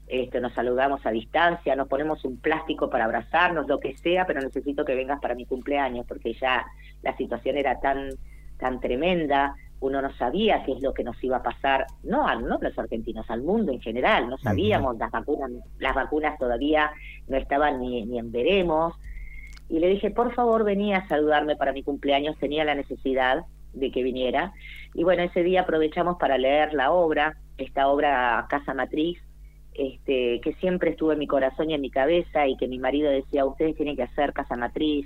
este, nos saludamos a distancia, nos ponemos un plástico para abrazarnos, lo que sea, pero necesito que vengas para mi cumpleaños, porque ya la situación era tan, tan tremenda, uno no sabía qué es lo que nos iba a pasar, no a no los argentinos, al mundo en general, no sabíamos, las vacunas, las vacunas todavía no estaban ni, ni en veremos, y le dije, por favor, venía a saludarme para mi cumpleaños, tenía la necesidad de que viniera, y bueno, ese día aprovechamos para leer la obra, esta obra Casa Matriz, este, que siempre estuvo en mi corazón y en mi cabeza, y que mi marido decía, ustedes tienen que hacer Casa Matriz,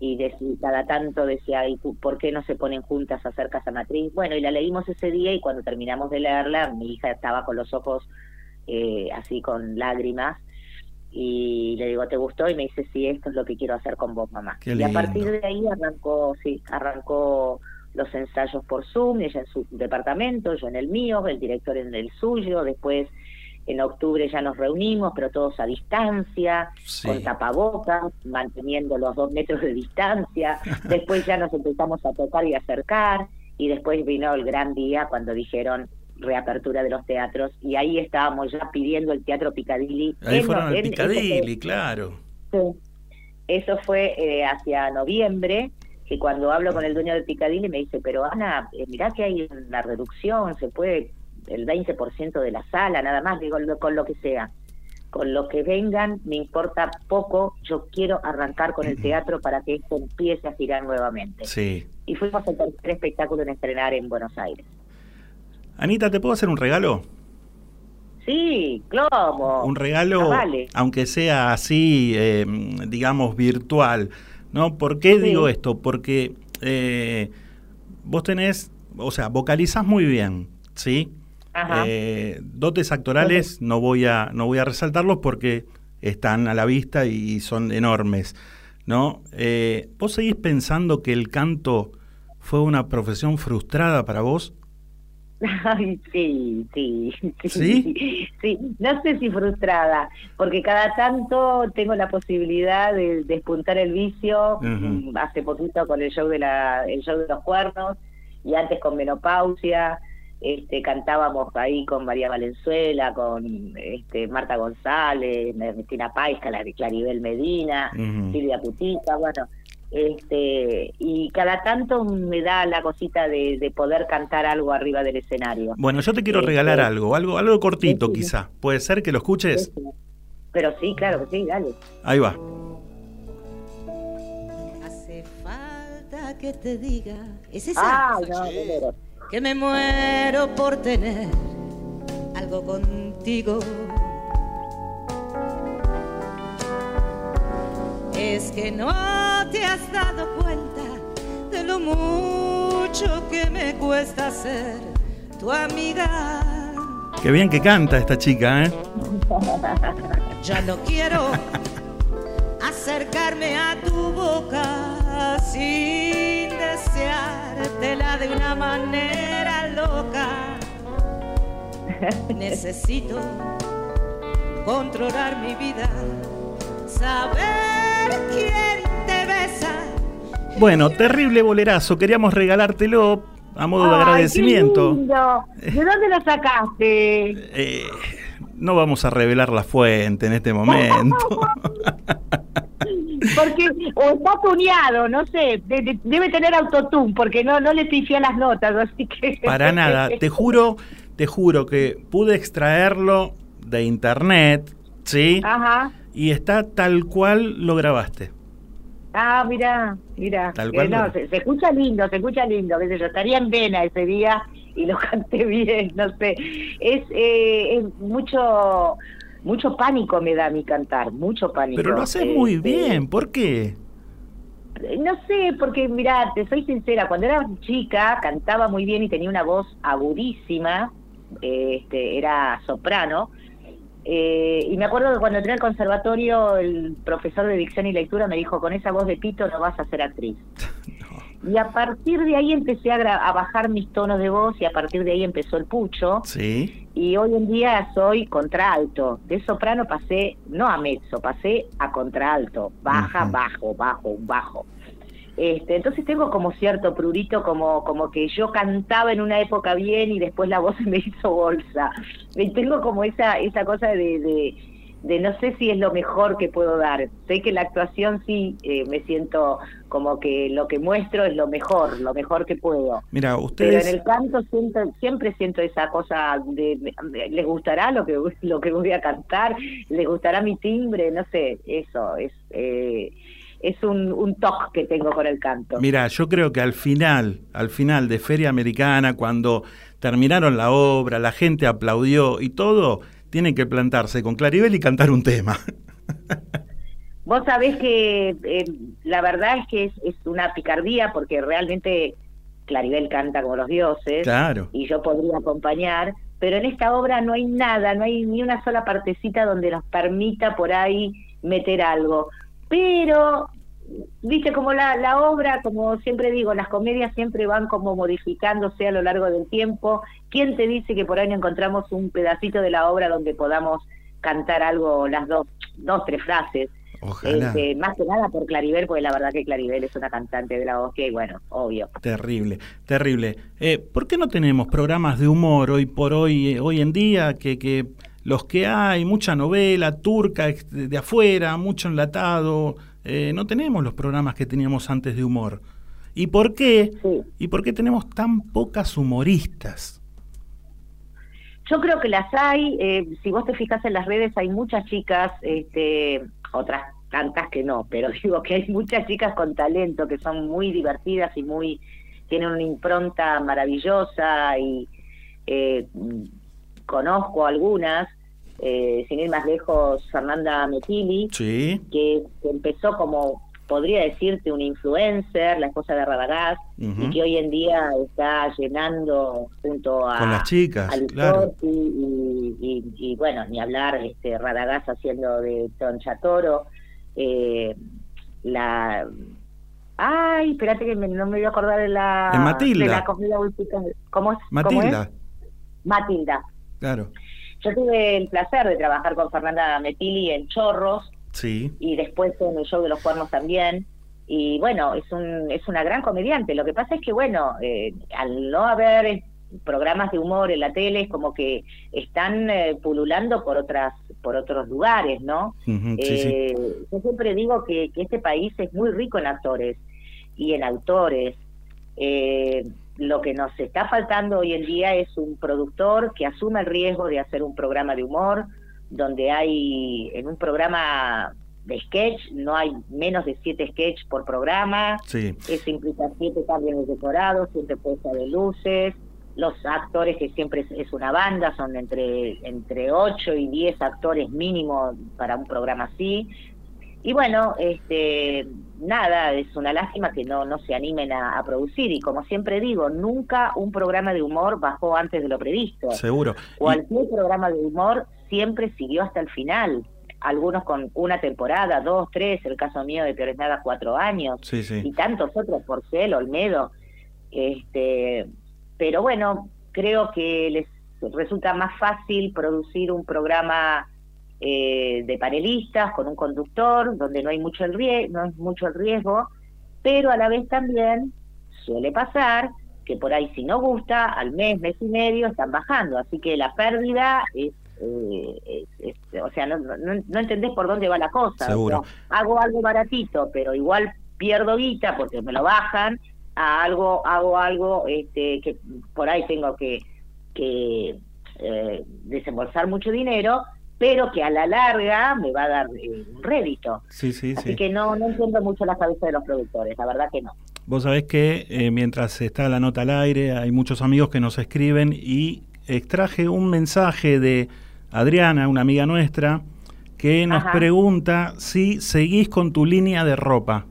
y de- cada tanto decía, ¿y por qué no se ponen juntas a hacer Casa Matriz? Bueno, y la leímos ese día y cuando terminamos de leerla, mi hija estaba con los ojos eh, así con lágrimas. Y le digo, ¿te gustó? Y me dice, sí, esto es lo que quiero hacer con vos, mamá. Qué y a partir de ahí arrancó, sí, arrancó los ensayos por Zoom, ella en su departamento, yo en el mío, el director en el suyo, después en octubre ya nos reunimos, pero todos a distancia, Sí. con tapabocas, manteniendo los dos metros de distancia. [LAUGHS] Después ya nos empezamos a tocar y acercar, y después vino el gran día cuando dijeron reapertura de los teatros, y ahí estábamos ya pidiendo el Teatro Picadilly. Ahí en- fueron al en- Picadilly, claro. Sí. Eso fue eh, hacia noviembre, que cuando hablo con el dueño del Picadilly me dice, pero Ana, eh, mirá que hay una reducción, se puede el 20% de la sala, nada más, digo, con lo que sea. Con lo que vengan, me importa poco, yo quiero arrancar con el teatro para que esto empiece a girar nuevamente. Sí. Y fuimos el tercer espectáculo en estrenar en Buenos Aires. Anita, ¿te puedo hacer un regalo? Sí, ¿cómo? Un regalo, vale. aunque sea así, eh, digamos, virtual. ¿No? ¿Por qué digo esto? Porque eh, vos tenés, o sea, vocalizás muy bien, ¿sí? Ajá. Eh, dotes actorales no voy a no voy a resaltarlos porque están a la vista y son enormes, ¿no? Eh, ¿Vos seguís pensando que el canto fue una profesión frustrada para vos? [LAUGHS] Ay, sí, sí, sí, ¿Sí? [LAUGHS] sí. No sé si frustrada, porque cada tanto tengo la posibilidad de despuntar el vicio. Mm, Hace poquito con el show de la, el show de los cuernos y antes con menopausia. Este, cantábamos ahí con María Valenzuela, con este, Marta González, Ernestina Paisca, la de Claribel Medina, Ujú. Silvia Putita, bueno, este, y cada tanto me da la cosita de, de poder cantar algo arriba del escenario. Bueno, yo te quiero Este, regalar algo, algo, algo cortito Sí, sí. quizá. ¿Puede ser que lo escuches? Pero sí, claro que sí, dale. Ahí va. Hace falta que te diga. ¿Es esa? Ah, no, me muero. Que me muero por tener algo contigo. Es que no te has dado cuenta de lo mucho que me cuesta ser tu amiga. Qué bien que canta esta chica, ¿eh? [LAUGHS] Ya no quiero acercarme a tu boca sin deseártela de una manera loca. Necesito controlar mi vida, saber quién. Bueno, terrible bolerazo. Queríamos regalártelo a modo de Ay, qué agradecimiento. lindo. ¿De dónde lo sacaste? Eh, no vamos a revelar la fuente en este [LAUGHS] momento. [LAUGHS] Porque o está tuneado, no sé, de- de- debe tener autotune porque no no le pifié las notas, así que [LAUGHS] Para nada. Te juro, te juro que pude extraerlo de internet, ¿sí? Ajá. Y está tal cual lo grabaste. Ah, mira, mira. Eh, no, se, se escucha lindo, se escucha lindo, qué sé yo, estaría en vena ese día y lo [LAUGHS] canté bien, no sé. Es, eh, es mucho mucho pánico me da mi cantar, mucho pánico. Pero lo haces Eh, muy eh, bien. ¿Por qué? No sé, porque mira, te soy sincera, cuando era chica cantaba muy bien y tenía una voz agudísima, eh, este, era soprano, eh, y me acuerdo que cuando entré al conservatorio el profesor de dicción y lectura me dijo, con esa voz de pito no vas a ser actriz. [LAUGHS] Y a partir de ahí empecé a, bajar mis tonos de voz y a partir de ahí empezó el pucho. Sí. Y hoy en día soy contralto. De soprano pasé, no a mezzo, pasé a contralto. Baja, bajo, bajo, un bajo. Este, entonces tengo como cierto prurito, como, como que yo cantaba en una época bien y después la voz [LAUGHS] me hizo bolsa. Y tengo como esa, esa cosa de, de, de no sé si es lo mejor que puedo dar. Sé que la actuación sí eh, me siento como que lo que muestro es lo mejor, lo mejor que puedo. Mira, Pero ustedes. en el canto siento, siempre siento esa cosa de, de- les gustará lo que [LAUGHS] lo que voy a cantar, les gustará mi timbre, no sé, eso es eh, es un, un toque que tengo con el canto. Mira, yo creo que al final, al final de Feria Americana, cuando terminaron la obra, la gente aplaudió y todo, tienen que plantarse con Claribel y cantar un tema. [LAUGHS] Vos sabés que eh, la verdad es que es, es una picardía porque realmente Claribel canta como los dioses Claro. y yo podría acompañar, pero en esta obra no hay nada, no hay ni una sola partecita donde nos permita por ahí meter algo. Pero, viste, como la, la obra, como siempre digo, las comedias siempre van como modificándose a lo largo del tiempo. ¿Quién te dice que por ahí no encontramos un pedacito de la obra donde podamos cantar algo, las dos, dos, tres frases? Ojalá. Este, más que nada por Claribel, porque la verdad que Claribel es una cantante de la voz que, bueno, obvio. Terrible, terrible. Eh, ¿Por qué no tenemos programas de humor hoy por hoy, eh, hoy en día, que, que los que hay, mucha novela turca de afuera, mucho enlatado, eh, no tenemos los programas que teníamos antes de humor? ¿Y por qué? ¿Y por qué tenemos tan pocas humoristas? Yo creo que las hay, eh, si vos te fijas en las redes hay muchas chicas, este, otras tantas que no, pero [LAUGHS] digo que hay muchas chicas con talento que son muy divertidas y muy tienen una impronta maravillosa y eh, conozco algunas, eh, sin ir más lejos, Fernanda Metili, Sí. que, que empezó como, podría decirte, una influencer, la esposa de Radagás, y que hoy en día está llenando junto a Con las chicas, a claro. Y, y- y, bueno, ni hablar, este Radagás haciendo de Toncha Toro, eh, la... Ay, espérate que me- no me voy a acordar de la... De Matilda. De la comida. ¿Cómo es? ¿Cómo Matilda, es? Matilda. Claro. Yo tuve el placer de trabajar con Fernanda Metili en Chorros, Sí. y después en el show de los cuernos también. Y bueno, es, un, es una gran comediante. Lo que pasa es que, bueno, eh, al no haber programas de humor en la tele, es como que están eh, pululando por otras por otros lugares, ¿no? Sí. Eh, Yo siempre digo que, que este país es muy rico en actores y en autores. Eh, lo que nos está faltando hoy en día es un productor que asuma el riesgo de hacer un programa de humor, donde hay en un programa de sketch, no hay menos de siete sketch por programa, Sí. eso implica siete cambios de decorados, siete puestas de luces, los actores que siempre es, es una banda, son entre, entre 8 y 10 actores mínimo para un programa así. Y bueno, este, nada, es una lástima que no, no se animen a, a producir. Y como siempre digo, nunca un programa de humor bajó antes de lo previsto. Seguro. Y- Cualquier programa de humor siempre siguió hasta el final. algunos con una temporada, dos, tres, el caso mío de Peores Nada, cuatro años, Sí, sí. y tantos otros, Porcel, Olmedo. Este, pero bueno, creo que les resulta más fácil producir un programa eh, de panelistas con un conductor donde no hay mucho el rie- no es mucho el riesgo, pero a la vez también suele pasar que por ahí si no gusta, al mes, mes y medio están bajando, así que la pérdida es, eh, es- es- o sea, no, no, no entendés por dónde va la cosa. Seguro. O sea, hago algo baratito, pero igual pierdo guita porque me lo bajan, a algo, hago algo este, que por ahí tengo que, que eh, desembolsar mucho dinero, pero que a la larga me va a dar eh, un rédito. Sí, sí, Así sí. que no, no entiendo mucho la cabeza de los productores, la verdad que no. Vos sabés que eh, mientras está la nota al aire, hay muchos amigos que nos escriben y extraje un mensaje de Adriana, una amiga nuestra, que nos Ajá. pregunta si seguís con tu línea de ropa.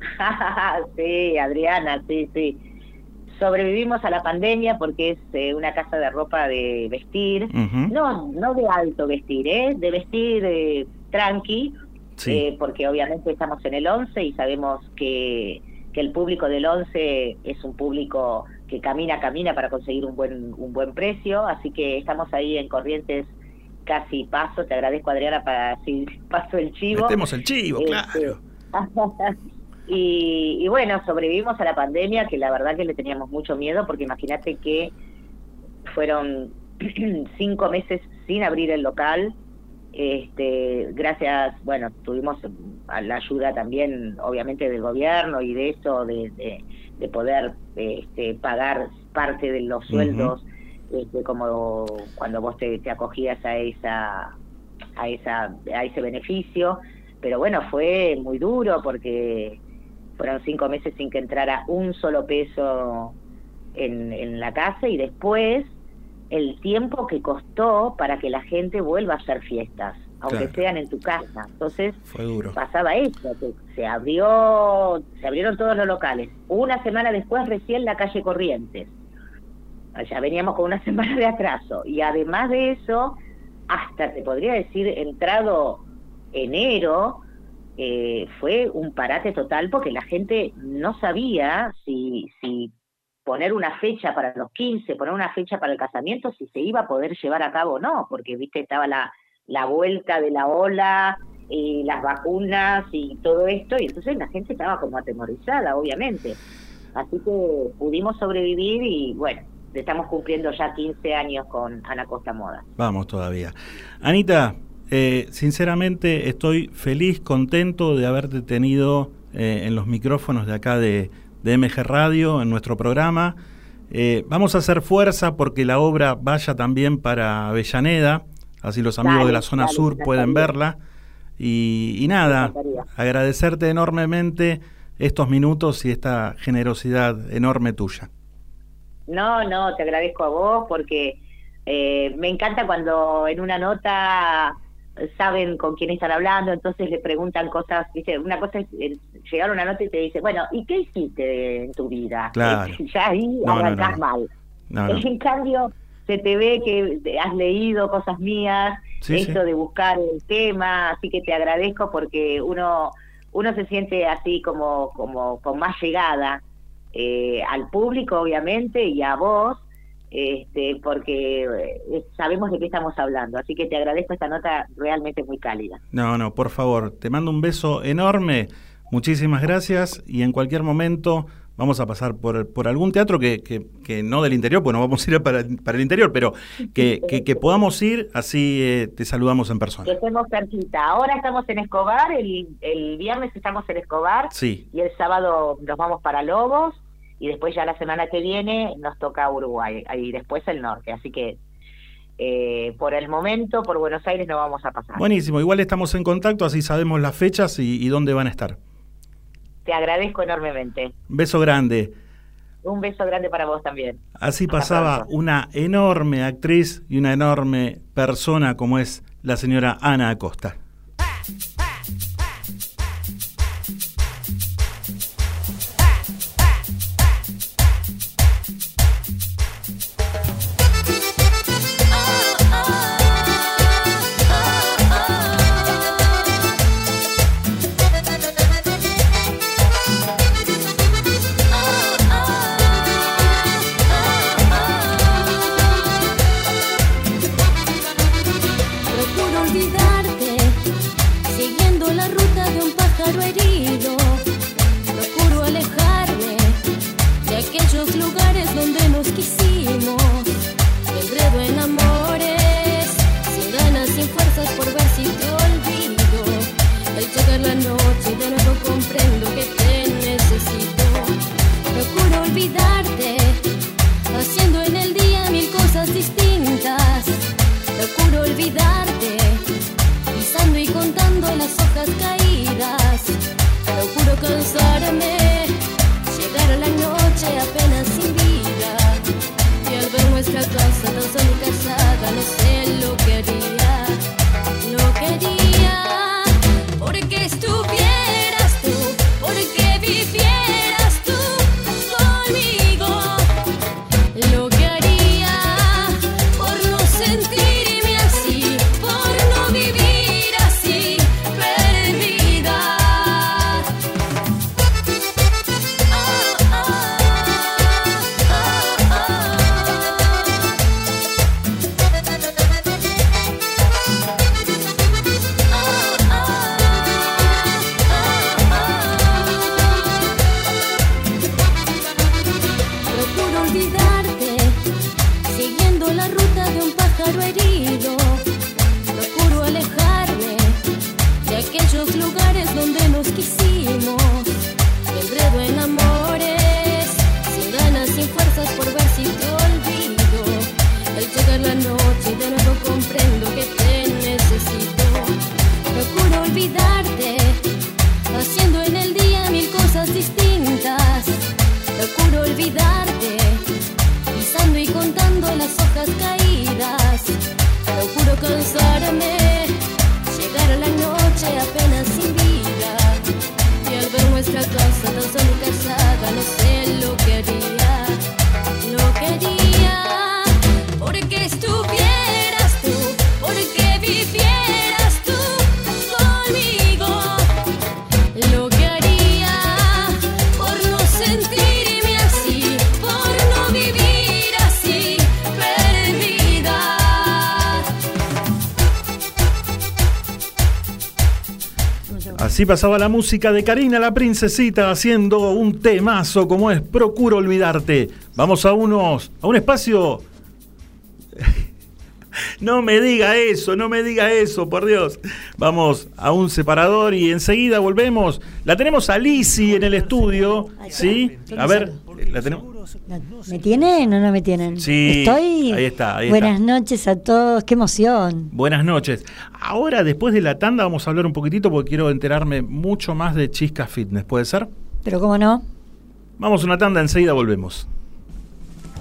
[LAUGHS] sí, Adriana, sí, sí. Sobrevivimos a la pandemia porque es eh, una casa de ropa de vestir, no, no de alto vestir, ¿eh? de vestir eh, tranqui, Sí. eh, porque obviamente estamos en el 11 y sabemos que, que el público del 11 es un público que camina, camina para conseguir un buen, un buen precio, así que estamos ahí en Corrientes casi paso, te agradezco Adriana para si paso el chivo. Metemos el chivo, Este, claro. [LAUGHS] y, y bueno, sobrevivimos a la pandemia, que la verdad que le teníamos mucho miedo, porque imagínate que fueron [CLEARS THROAT] cinco meses sin abrir el local. Este, gracias, bueno, tuvimos a la ayuda también, obviamente, del gobierno y de eso, de, de, de poder este, pagar parte de los sueldos, este, como cuando vos te, te acogías a esa a esa a ese beneficio pero bueno fue muy duro porque fueron cinco meses sin que entrara un solo peso en, en la casa y después el tiempo que costó para que la gente vuelva a hacer fiestas aunque Claro. sean en tu casa entonces Fue duro. pasaba eso, que se abrió, se abrieron todos los locales. Una semana después recién la calle Corrientes. Ya veníamos con una [LAUGHS] semana de atraso. Y además de eso, hasta te podría decir, entrado enero, eh, fue un parate total porque la gente no sabía si, si poner una fecha para los 15, poner una fecha para el casamiento, si se iba a poder llevar a cabo o no, porque viste estaba la, la vuelta de la ola y las vacunas y todo esto, y entonces la gente estaba como atemorizada, obviamente. Así que pudimos sobrevivir y bueno, estamos cumpliendo ya 15 años con Ana Costa Moda. Vamos todavía. Anita, eh, sinceramente estoy feliz, contento de haberte tenido eh, en los micrófonos de acá de, de MG Radio, en nuestro programa. Eh, vamos a hacer fuerza porque la obra vaya también para Avellaneda, así los amigos Dale, de la zona dale, sur pueden verla. Y, y nada, agradecerte enormemente estos minutos y esta generosidad enorme tuya. No, no, te agradezco a vos porque eh, me encanta cuando en una nota saben con quién están hablando, entonces le preguntan cosas, ¿viste? Una cosa es eh, llegar una nota y te dice, bueno, ¿y qué hiciste en tu vida? [LAUGHS] Claro. [LAUGHS] ya ahí No, no, arrancás no, no. mal. En cambio, se te ve que has leído cosas mías, Sí, esto sí. de buscar el tema, así que te agradezco porque uno uno se siente así como como con más llegada eh, al público obviamente y a vos este porque eh, sabemos de qué estamos hablando. Así que te agradezco esta nota realmente muy cálida. No, no, por favor, te mando un beso enorme, muchísimas gracias y en cualquier momento vamos a pasar por, por algún teatro que, que, que no del interior, pues no vamos a ir para, para el interior, pero que, que, que podamos ir, así eh, te saludamos en persona. que estemos cerquita. Ahora estamos en Escobar el, el viernes estamos en Escobar Sí, y el sábado nos vamos para Lobos y después ya la semana que viene nos toca Uruguay y después el norte, así que eh, por el momento por Buenos Aires no vamos a pasar. buenísimo, igual estamos en contacto, así sabemos las fechas y, y dónde van a estar. Te agradezco enormemente. Beso grande. Un beso grande para vos también. Así pasaba una enorme actriz y una enorme persona como es la señora Ana Acosta. Así pasaba la música de Karina la Princesita haciendo un temazo como es Procuro Olvidarte. Vamos a unos a un espacio [LAUGHS] no me diga eso, no me diga eso, por Dios. Vamos a un separador y enseguida volvemos. La tenemos a Lisi en el estudio, ¿sí? A ver, la tenemos. ¿Me tienen o no me tienen? Sí, Estoy. ahí está, ahí Buenas está. noches a todos, qué emoción. Buenas noches. Ahora, después de la tanda, vamos a hablar un poquitito porque quiero enterarme mucho más de Chisca Fitness. ¿Puede ser? Pero cómo no. Vamos a una tanda, enseguida volvemos.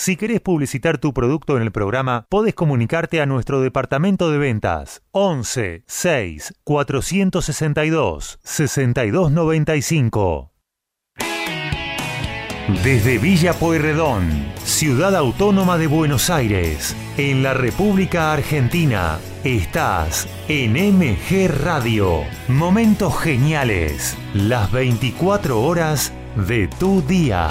Si querés publicitar tu producto en el programa, podés comunicarte a nuestro departamento de ventas 11 6 462 6295. Desde Villa Pueyrredón, ciudad autónoma de Buenos Aires, en la República Argentina, estás en MG Radio. Momentos geniales, las 24 horas de tu día.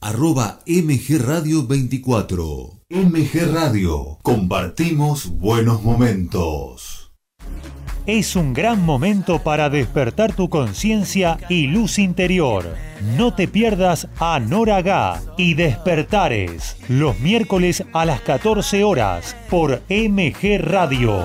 arroba MG Radio 24. MG Radio. Compartimos buenos momentos. Es un gran momento para despertar tu conciencia y luz interior. No te pierdas a Nora Gá y Despertares, los miércoles a las 14 horas por MG Radio.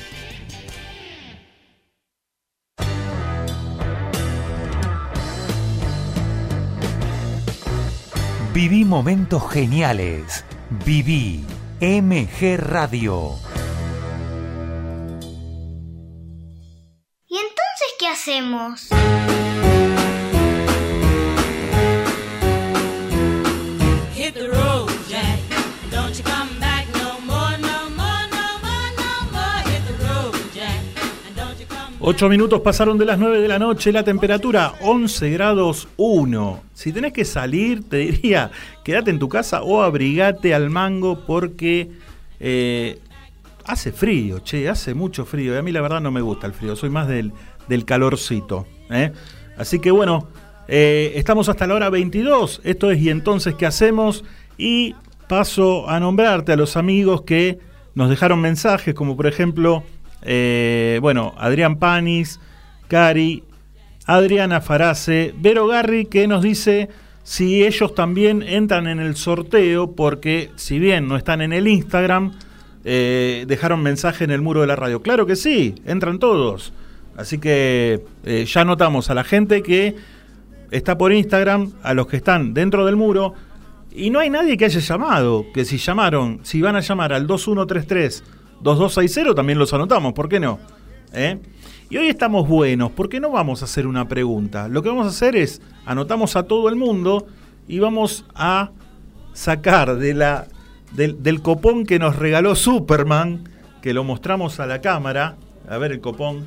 Viví momentos geniales. Viví MG Radio. ¿Y entonces qué hacemos? 8 minutos pasaron de las 9 de la noche, la temperatura 11 grados 1. Si tenés que salir, te diría, quédate en tu casa o abrigate al mango porque eh, hace frío, che, hace mucho frío. Y a mí la verdad no me gusta el frío, soy más del, del calorcito. ¿eh? Así que bueno, eh, estamos hasta la hora 22. Esto es y entonces, ¿qué hacemos? Y paso a nombrarte a los amigos que nos dejaron mensajes, como por ejemplo... Eh, bueno, Adrián Panis, Cari, Adriana Farace, Vero Garri, que nos dice si ellos también entran en el sorteo, porque si bien no están en el Instagram, eh, dejaron mensaje en el muro de la radio. Claro que sí, entran todos. Así que eh, ya notamos a la gente que está por Instagram, a los que están dentro del muro, y no hay nadie que haya llamado, que si llamaron, si van a llamar al 2133 2260 también los anotamos, ¿por qué no? ¿Eh? Y hoy estamos buenos, ¿por qué no vamos a hacer una pregunta? Lo que vamos a hacer es, anotamos a todo el mundo y vamos a sacar de la, del, del copón que nos regaló Superman, que lo mostramos a la cámara, a ver el copón,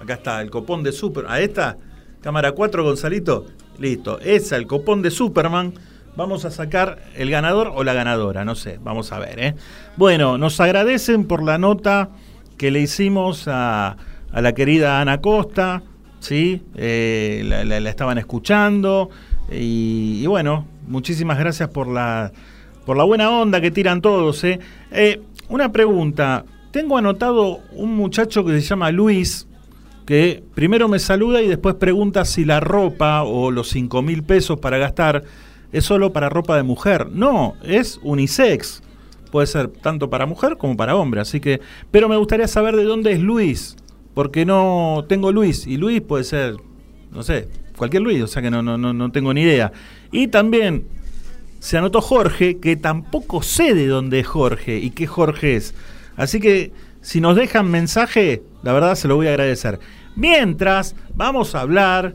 acá está, el copón de Superman, a esta, cámara 4 Gonzalito, listo, esa, el copón de Superman, Vamos a sacar el ganador o la ganadora, no sé, vamos a ver. ¿eh? Bueno, nos agradecen por la nota que le hicimos a, la querida Ana Costa, ¿sí? Eh, la, estaban escuchando y, y, bueno, muchísimas gracias por la, por la buena onda que tiran todos. ¿eh? Eh, una pregunta, tengo anotado un muchacho que se llama Luis, que primero me saluda y después pregunta si la ropa o los 5 mil pesos para gastar es solo para ropa de mujer. No, es unisex. Puede ser tanto para mujer como para hombre. Así que, pero me gustaría saber de dónde es Luis, porque no tengo Luis y Luis puede ser, no sé, cualquier Luis, o sea que no, no, no, no tengo ni idea. Y también se anotó Jorge, que tampoco sé de dónde es Jorge y qué Jorge es. Así que si nos dejan mensaje, la verdad se lo voy a agradecer. Mientras, vamos a hablar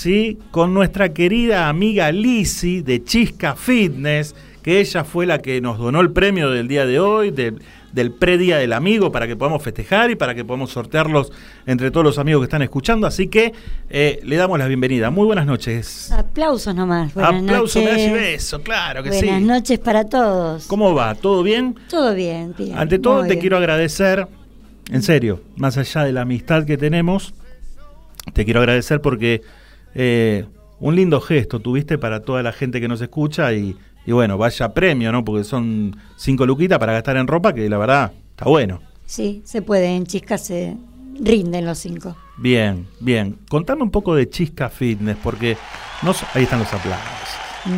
¿sí? con nuestra querida amiga Lisi de Chisca Fitness, que ella fue la que nos donó el premio del día de hoy, de, del predía del amigo, para que podamos festejar y para que podamos sortearlos entre todos los amigos que están escuchando. Así que eh, le damos la bienvenida. Muy buenas noches. Aplausos nomás. Buenas Aplausos, noches. y beso, claro que buenas sí. Buenas noches para todos. ¿Cómo va? ¿Todo bien? Todo bien, bien. Ante todo, Muy te bien. quiero agradecer, en serio, más allá de la amistad que tenemos, te quiero agradecer porque eh, un lindo gesto tuviste para toda la gente que nos escucha y, y bueno, vaya premio, ¿no? Porque son cinco luquitas para gastar en ropa que la verdad está bueno. Sí, se puede. En Chisca se rinden los cinco. Bien, bien. Contame un poco de Chisca Fitness porque ahí están los aplausos.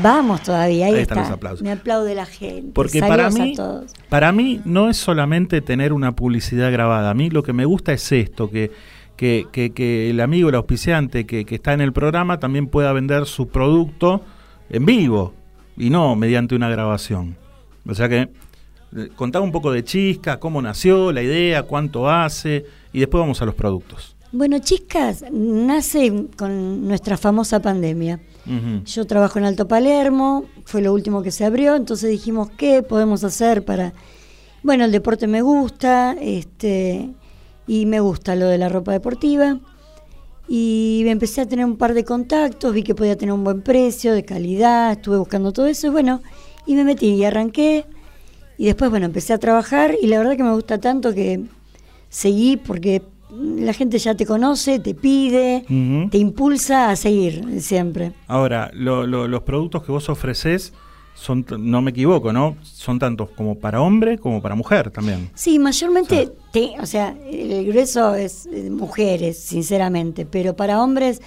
Vamos todavía, ahí, Ahí están está. los aplausos. Me aplaude la gente. Porque Saludos para mí, a todos. para mí no es solamente tener una publicidad grabada. A mí lo que me gusta es esto, que, que, que, que el amigo, el auspiciante que, que está en el programa también pueda vender su producto en vivo y no mediante una grabación. O sea que eh, contame un poco de Chisca, cómo nació, la idea, cuánto hace y después vamos a los productos. Bueno, Chiscas nace con nuestra famosa pandemia. Yo trabajo en Alto Palermo, fue lo último que se abrió, entonces dijimos, ¿qué podemos hacer para...? Bueno, el deporte me gusta, este, y me gusta lo de la ropa deportiva. Y empecé a tener un par de contactos, vi que podía tener un buen precio, de calidad, estuve buscando todo eso, y bueno, y me metí y arranqué. Y después, bueno, empecé a trabajar y la verdad que me gusta tanto que seguí porque la gente ya te conoce, te pide, te impulsa a seguir siempre. Ahora, lo- lo- los productos que vos ofreces son, no me equivoco, ¿no? Son tantos como para hombre como para mujer también. Sí, mayormente, te- o sea, el grueso es eh, mujeres, sinceramente, pero para hombres,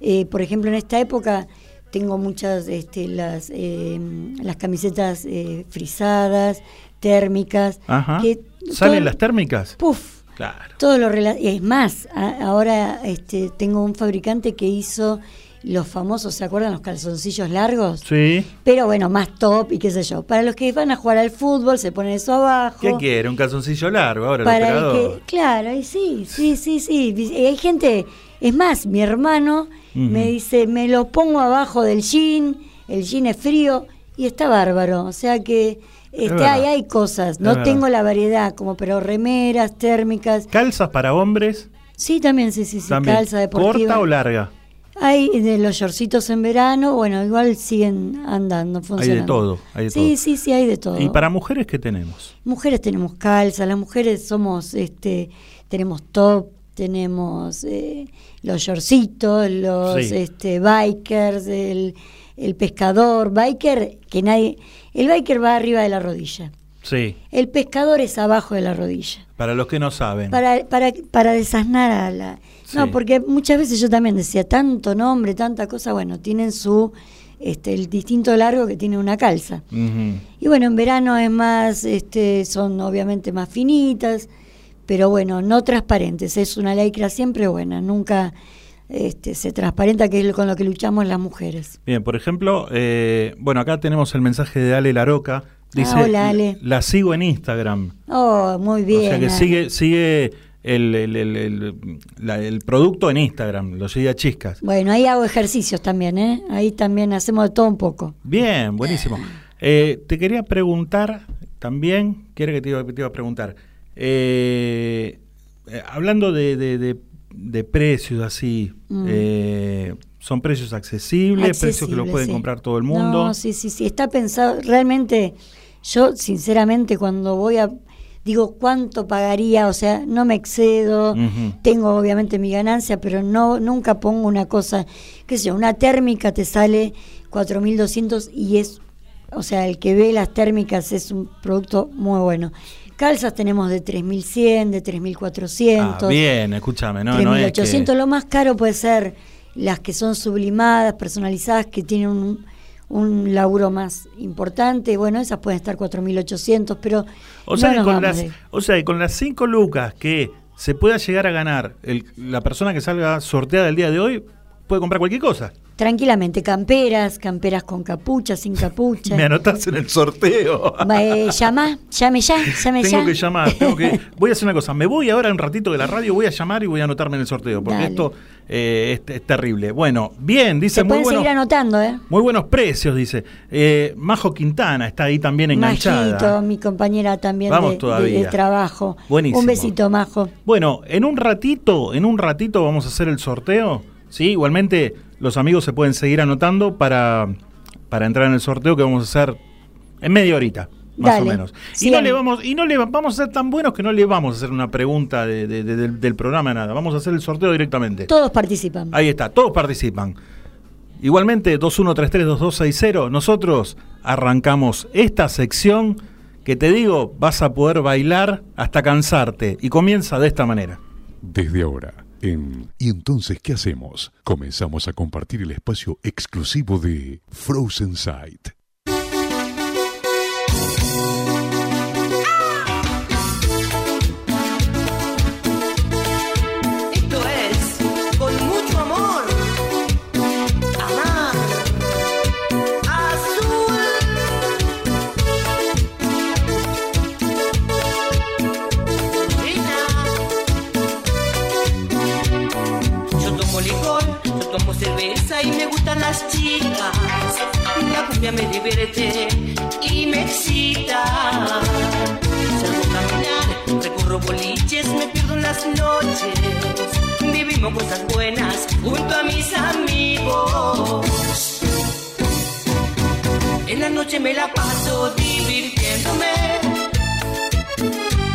eh, por ejemplo, en esta época tengo muchas, este, las, eh, las camisetas eh, frisadas, térmicas, Ajá. que ¿Salen todo- las térmicas? Puf, Claro. todo lo y es más, a- ahora este, tengo un fabricante que hizo los famosos, ¿se acuerdan los calzoncillos largos? Sí. Pero bueno, más top y qué sé yo. Para los que van a jugar al fútbol, se ponen eso abajo. ¿Qué quiere? ¿Un calzoncillo largo ahora Para el operador? que, claro, y sí, sí, sí, sí. Y hay gente, es más, mi hermano me dice, me lo pongo abajo del jean, el jean es frío y está bárbaro. O sea que este, hay, hay cosas. No tengo la variedad, como pero remeras, térmicas. ¿Calzas para hombres? Sí, también, sí, sí, sí. También. Calza deportiva. ¿Corta o larga? Hay de los shortcitos en verano, bueno, igual siguen andando, funcionando. todo, hay de sí, todo. sí, sí, hay de todo. ¿Y para mujeres qué tenemos? Mujeres tenemos calza, las mujeres somos, este, tenemos top, tenemos eh, los shortcitos, los Sí. este, bikers, el, el pescador, biker, que nadie, el biker va arriba de la rodilla, Sí, el pescador es abajo de la rodilla. para los que no saben. Para, para, para desasnar a la... No, porque muchas veces yo también decía, tanto nombre, tanta cosa, bueno, tienen su, este, el distinto largo que tiene una calza. Y bueno, en verano es más, este, son obviamente más finitas, pero bueno, no transparentes. Es una lycra siempre buena, nunca este, se transparenta, que es con lo que luchamos las mujeres. Bien, por ejemplo, eh, bueno, acá tenemos el mensaje de Ale Laroca. Dice, Ah, hola, Ale. la sigo en Instagram. Oh, muy bien. o sea que Ale. sigue, sigue el, el- el- el- la- el producto en Instagram, lo sigue a chiscas. Bueno, ahí hago ejercicios también, ¿eh? Ahí también hacemos de todo un poco. Bien, buenísimo. Eh, te quería preguntar también, ¿qué era que te iba, te iba a preguntar? Eh, eh, hablando de, de- de- de precios así, Mm. eh, ¿son precios accesibles, precios que lo pueden sí. comprar todo el mundo? No, sí, sí, sí, está pensado, realmente, yo sinceramente cuando voy a, digo, ¿cuánto pagaría? O sea, no me excedo, tengo obviamente mi ganancia, pero no nunca pongo una cosa, qué sé yo, una térmica te sale 4.200 y es, o sea, el que ve las térmicas es un producto muy bueno. Calzas tenemos de 3.100, de 3.400. Ah, bien, escúchame, no, no es que- 3800, lo más caro puede ser las que son sublimadas, personalizadas, que tienen un, un laburo más importante. Bueno, esas pueden estar 4800, pero O sea, no que nos con vamos las, de- o sea, que con las cinco lucas que se pueda llegar a ganar el- la persona que salga sorteada el día de hoy, puede comprar cualquier cosa. tranquilamente camperas, camperas con capucha, sin capucha. [LAUGHS] Me anotás en el sorteo. Eh, llama, llame ya, llame Tengo ya. que llamar, tengo que, [LAUGHS] voy a hacer una cosa, me voy ahora un ratito de la radio, voy a llamar y voy a anotarme en el sorteo, porque Dale. esto eh, es, es terrible. Bueno, bien, dice Se muy pueden buenos, seguir anotando, ¿eh? muy buenos precios, dice. Eh, Majo Quintana está ahí también enganchada. Majito, mi compañera también Vamos de, de- todavía. de trabajo. Buenísimo. Un besito, Majo. Bueno, en un ratito, en un ratito vamos a hacer el sorteo. Sí, igualmente los amigos se pueden seguir anotando para, para entrar en el sorteo que vamos a hacer en media horita, más Dale. o menos. Y no le vamos, y no le va- vamos a ser tan buenos que no le vamos a hacer una pregunta de- de- de- del, del programa nada. Vamos a hacer el sorteo directamente. Todos participan. Ahí está, todos participan. Igualmente, 21332260, nosotros arrancamos esta sección que te digo, vas a poder bailar hasta cansarte. Y comienza de esta manera. Desde ahora, en ¿Y entonces qué hacemos? Comenzamos a compartir el espacio exclusivo de Frozen Sight. Y me gustan las chicas. La cumbia me divierte y me excita. Salgo a caminar, recorro boliches, me pierdo en las noches. Vivimos cosas buenas junto a mis amigos. En la noche me la paso divirtiéndome.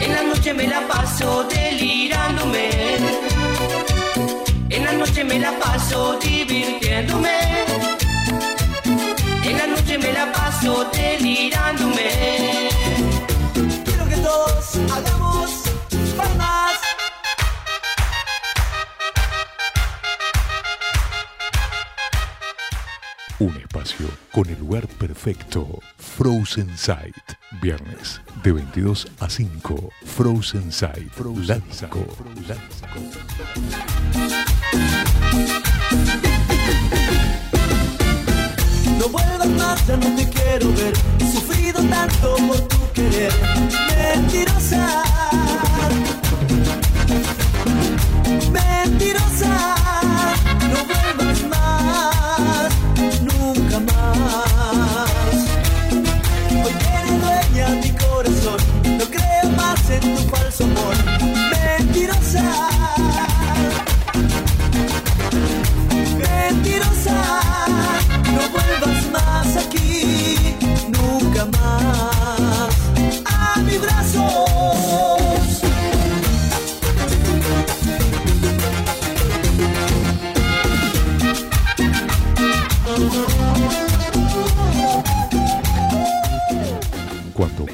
En la noche me la paso delirándome. En la noche me la paso divirtiéndome. Noche me la paso delirándome. Quiero que todos hagamos palmas. Un espacio con el lugar perfecto. Frozen Sight. Viernes de 22 a 5. Frozen Sight. Lático. No ya no te quiero ver. He sufrido tanto por tu querer. Mentirosa.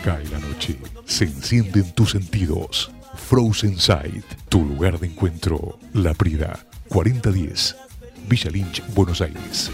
Cae la noche, se encienden tus sentidos. Frozen Sight, tu lugar de encuentro. La Prida, 4010, Villa Lynch, Buenos Aires.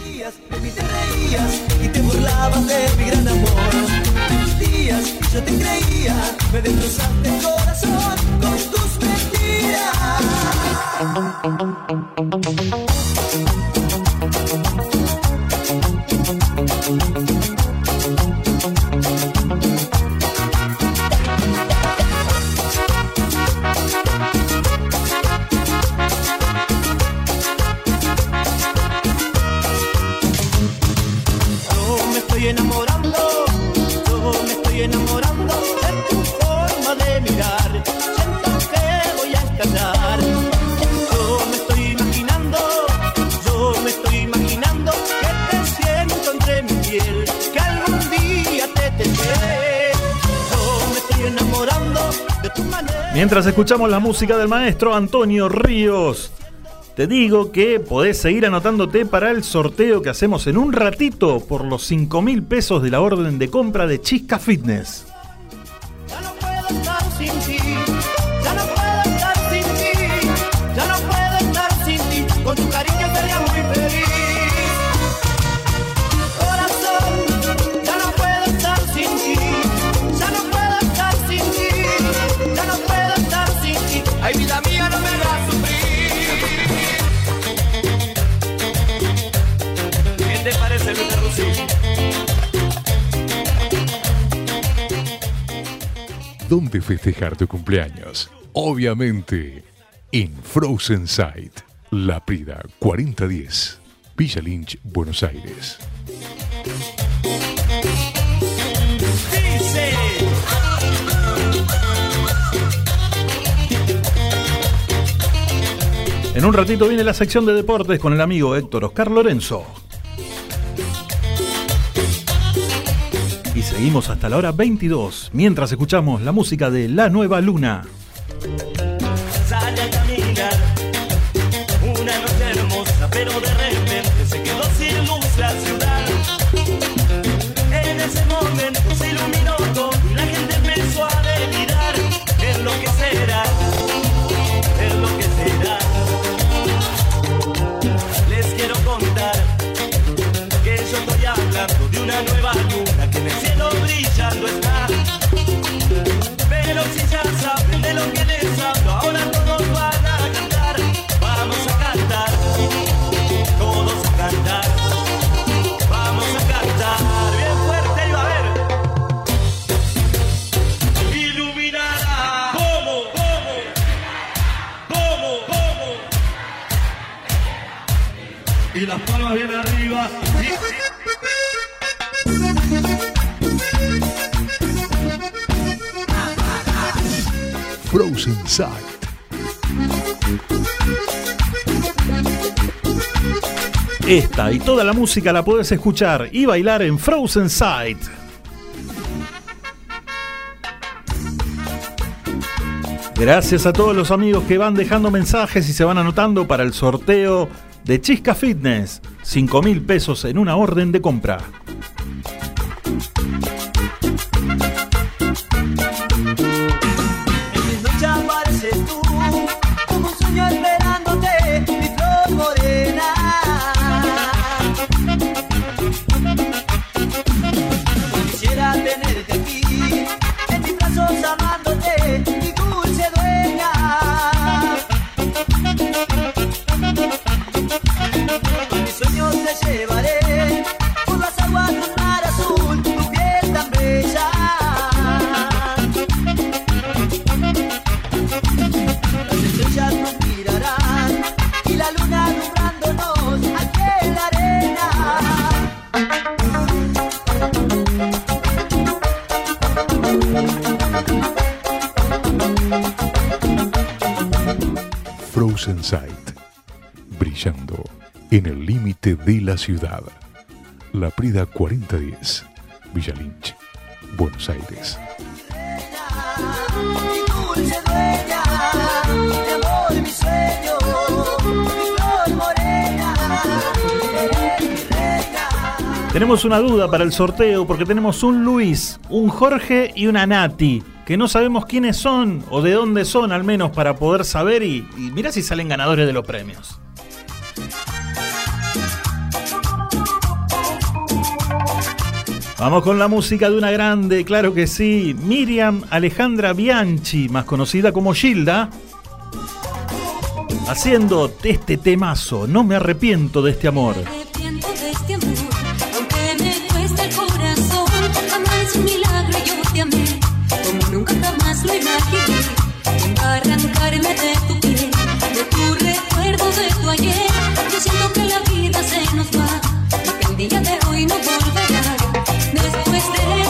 Mientras escuchamos la música del maestro Antonio Ríos, te digo que podés seguir anotándote para el sorteo que hacemos en un ratito por los 5 mil pesos de la orden de compra de Chisca Fitness. ¿Dónde festejar tu cumpleaños? Obviamente, en Frozen Sight, La Prida 4010, Villa Lynch, Buenos Aires. En un ratito viene la sección de deportes con el amigo Héctor Oscar Lorenzo. Seguimos hasta la hora 22, mientras escuchamos la música de La Nueva Luna. Esta y toda la música la puedes escuchar y bailar en Frozen Sight. Gracias a todos los amigos que van dejando mensajes y se van anotando para el sorteo de Chisca Fitness. 5 mil pesos en una orden de compra. De la ciudad. La Prida 4010, Villa Lynch, Buenos Aires. Tenemos una duda para el sorteo porque tenemos un Luis, un Jorge y una Nati, que no sabemos quiénes son o de dónde son al menos para poder saber y, y si salen ganadores de los premios. Vamos con la música de una grande, claro que sí, Miriam Alejandra Bianchi, más conocida como Gilda, haciendo este temazo, no me arrepiento de este amor. Después de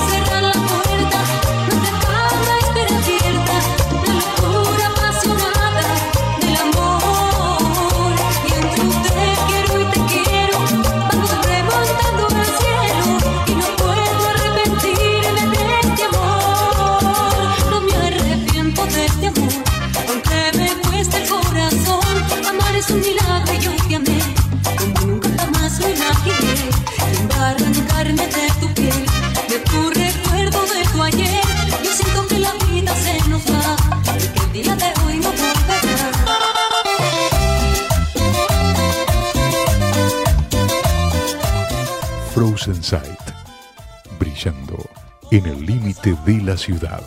de la ciudad.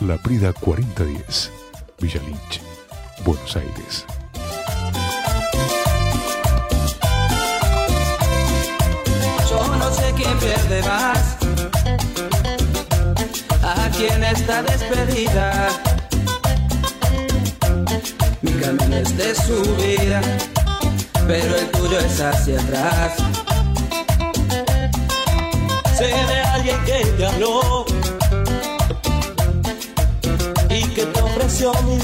La Prida 4010, Villa Lynch, Buenos Aires. Yo no sé quién pierde más. Aquí en esta despedida. Mi camino es de subida, pero el tuyo es hacia atrás. Sé de alguien que te habló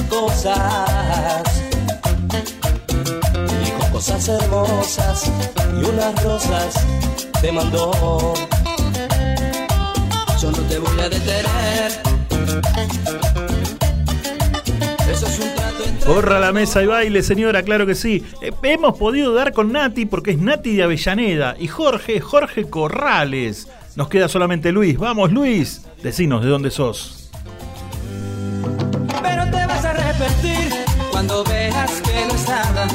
cosas. Hermosas y unas rosas te mandó. Yo no te voy a detener. Eso es un trato Corra la mesa y baile, señora, claro que sí. Eh, hemos podido dar con Nati porque es Nati de Avellaneda y Jorge, Jorge Corrales. Nos queda solamente Luis. Vamos, Luis, decinos de dónde sos. Cuando veas que no es nada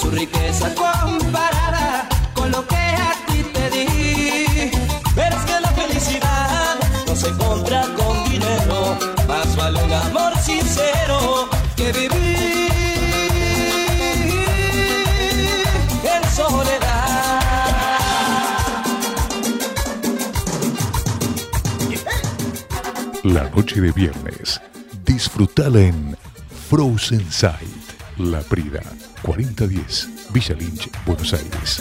su riqueza comparada con lo que a ti te di. Pero es que la felicidad no se compra con dinero, más vale un amor sincero que vivir en soledad. La noche de viernes, disfrutala en Frozen Sight, La Prida 4010, Villa Lynch, Buenos Aires.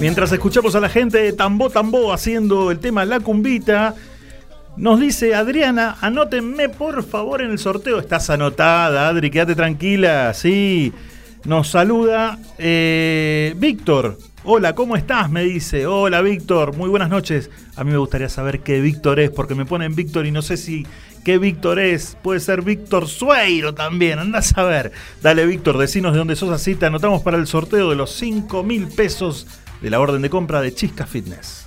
Mientras escuchamos a la gente de Tambo Tambo haciendo el tema La Cumbita, nos dice Adriana, anótenme por favor en el sorteo. Estás anotada, Adri, quédate tranquila. Sí, nos saluda eh, Víctor. Hola, ¿cómo estás? Me dice. Hola, Víctor. Muy buenas noches. A mí me gustaría saber qué Víctor es, porque me ponen Víctor y no sé si qué Víctor es. Puede ser Víctor Sueiro también. Anda a saber. Dale, Víctor, decinos de dónde sos así. Te anotamos para el sorteo de los 5 mil pesos de la orden de compra de Chisca Fitness.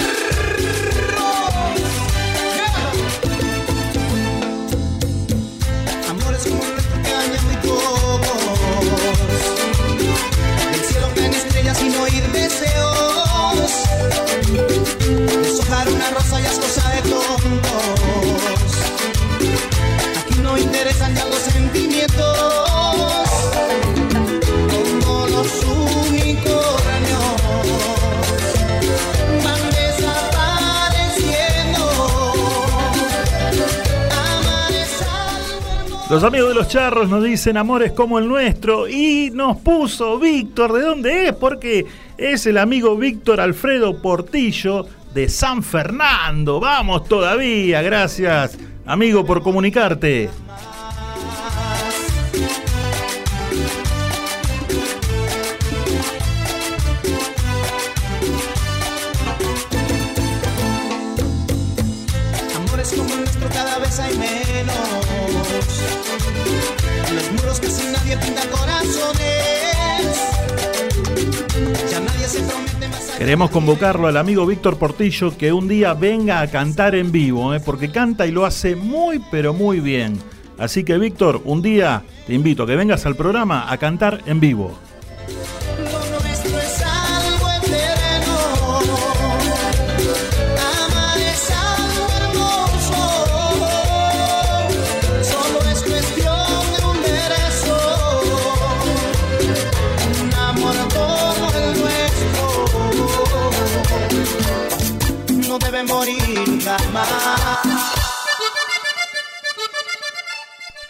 deseos. Deshojar una rosa ya es cosa de todos. Aquí no interesan ya los sentimientos. Como los unicornios van desapareciendo. Los amigos de los charros nos dicen amores como el nuestro y nos puso Víctor, ¿de dónde es? Porque es el amigo Víctor Alfredo Portillo de San Fernando. Vamos todavía, gracias amigo por comunicarte. Queremos convocarlo al amigo Víctor Portillo que un día venga a cantar en vivo, ¿eh? porque canta y lo hace muy pero muy bien. Así que Víctor, un día te invito a que vengas al programa a cantar en vivo.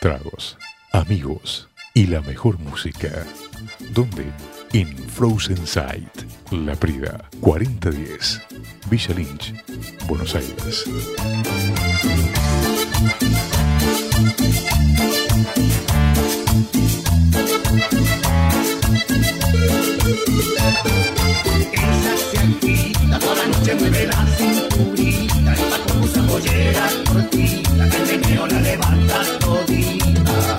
Tragos, amigos y la mejor música. ¿Dónde? En Frozen Sight, La Prida, 4010, Villa Lynch, Buenos Aires. Agita, toda la noche mueve la cinturita va como una pollera cortita, que el meneo la levanta todita.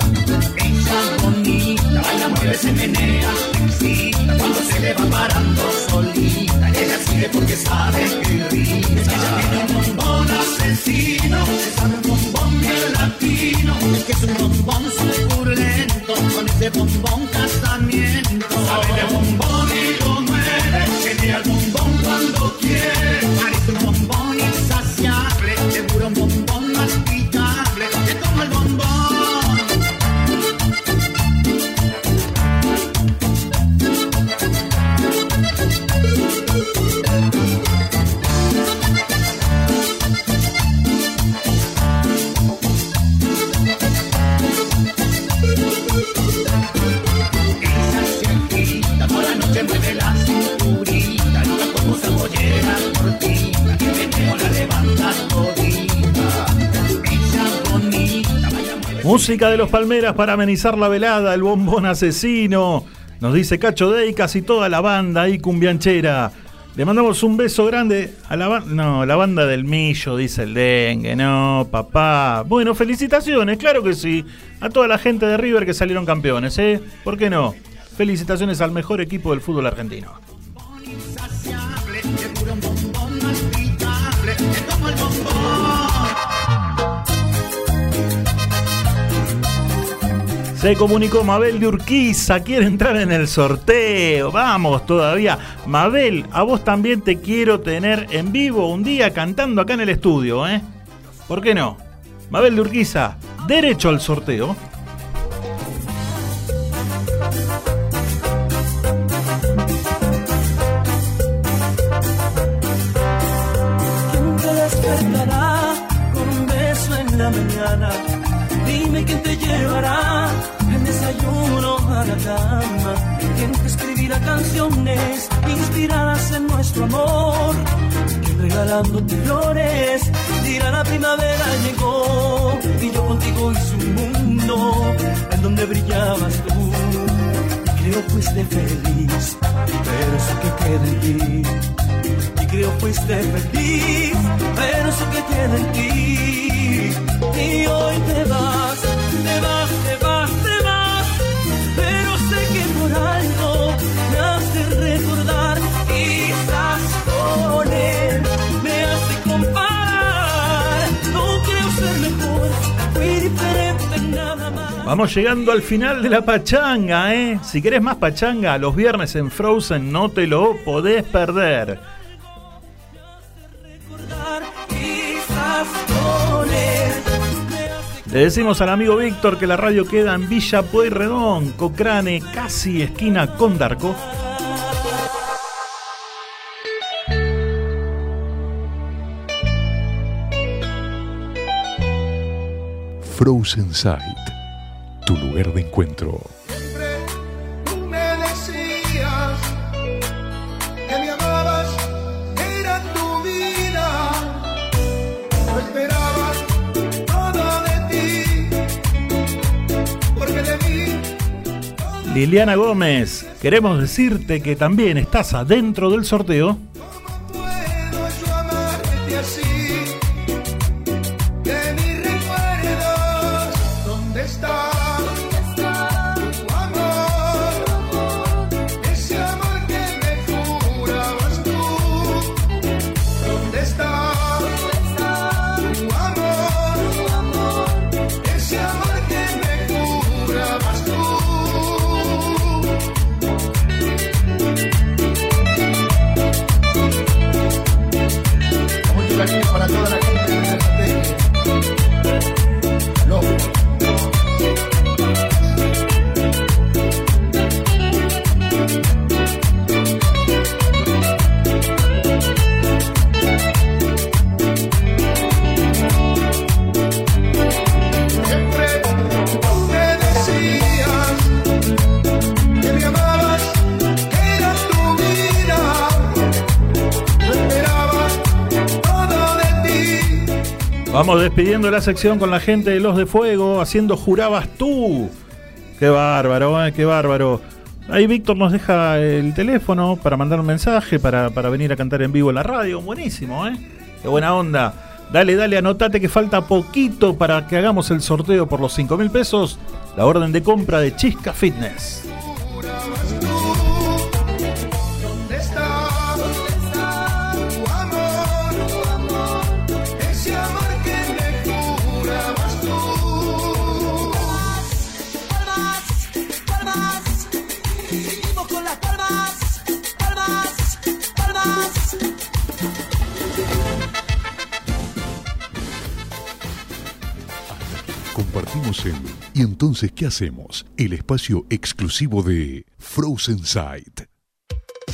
Ella bonita, baila, mueve, se menea, excita, cuando se le va parando solita, ella sigue porque sabe que risa. Ella tiene un bombón asesino, se sabe un bombón bien latino, es que es un bombón suculento, con ese bombón casamiento. Sabe de bombón cuando Música de los Palmeras para amenizar la velada, el bombón asesino. Nos dice Cacho Day, casi toda la banda ahí cumbianchera. Le mandamos un beso grande a la banda. No, la banda del Millo, dice el dengue. No, papá. Bueno, felicitaciones, claro que sí. A toda la gente de River que salieron campeones, ¿eh? ¿Por qué no? Felicitaciones al mejor equipo del fútbol argentino. Se comunicó Mabel de Urquiza, quiere entrar en el sorteo. Vamos todavía. Mabel, a vos también te quiero tener en vivo un día cantando acá en el estudio, ¿eh? ¿Por qué no? Mabel de Urquiza, derecho al sorteo. En nuestro amor? ¿Quién regalándote flores dirá la primavera llegó? Y yo contigo hice un mundo en donde brillabas tú. Y creo fuiste feliz, pero eso que queda en ti y creo fuiste feliz, pero eso que queda en ti. Y hoy te vas, Vamos llegando al final de la pachanga, ¿eh? Si querés más pachanga, los viernes en Frozen no te lo podés perder. Le decimos al amigo Víctor que la radio queda en Villa Pueyrredón, Cocrane, casi esquina con Darco. Frozen Sight, tu lugar de encuentro. Tú me decías que me amabas, que era tu vida. Yo esperaba todo de ti, porque de mí Liliana Gómez, queremos decirte que también estás adentro del sorteo. Vamos despidiendo la sección con la gente de Los de Fuego, haciendo Jurabas tú. Qué bárbaro, eh, qué bárbaro. Ahí Víctor nos deja el teléfono para mandar un mensaje, para, para venir a cantar en vivo en la radio. Buenísimo, ¿eh? Qué buena onda. Dale, dale, anotate que falta poquito para que hagamos el sorteo por los 5 mil pesos. La orden de compra de Chisca Fitness. En ¿Y entonces qué hacemos? El espacio exclusivo de Frozen Sight.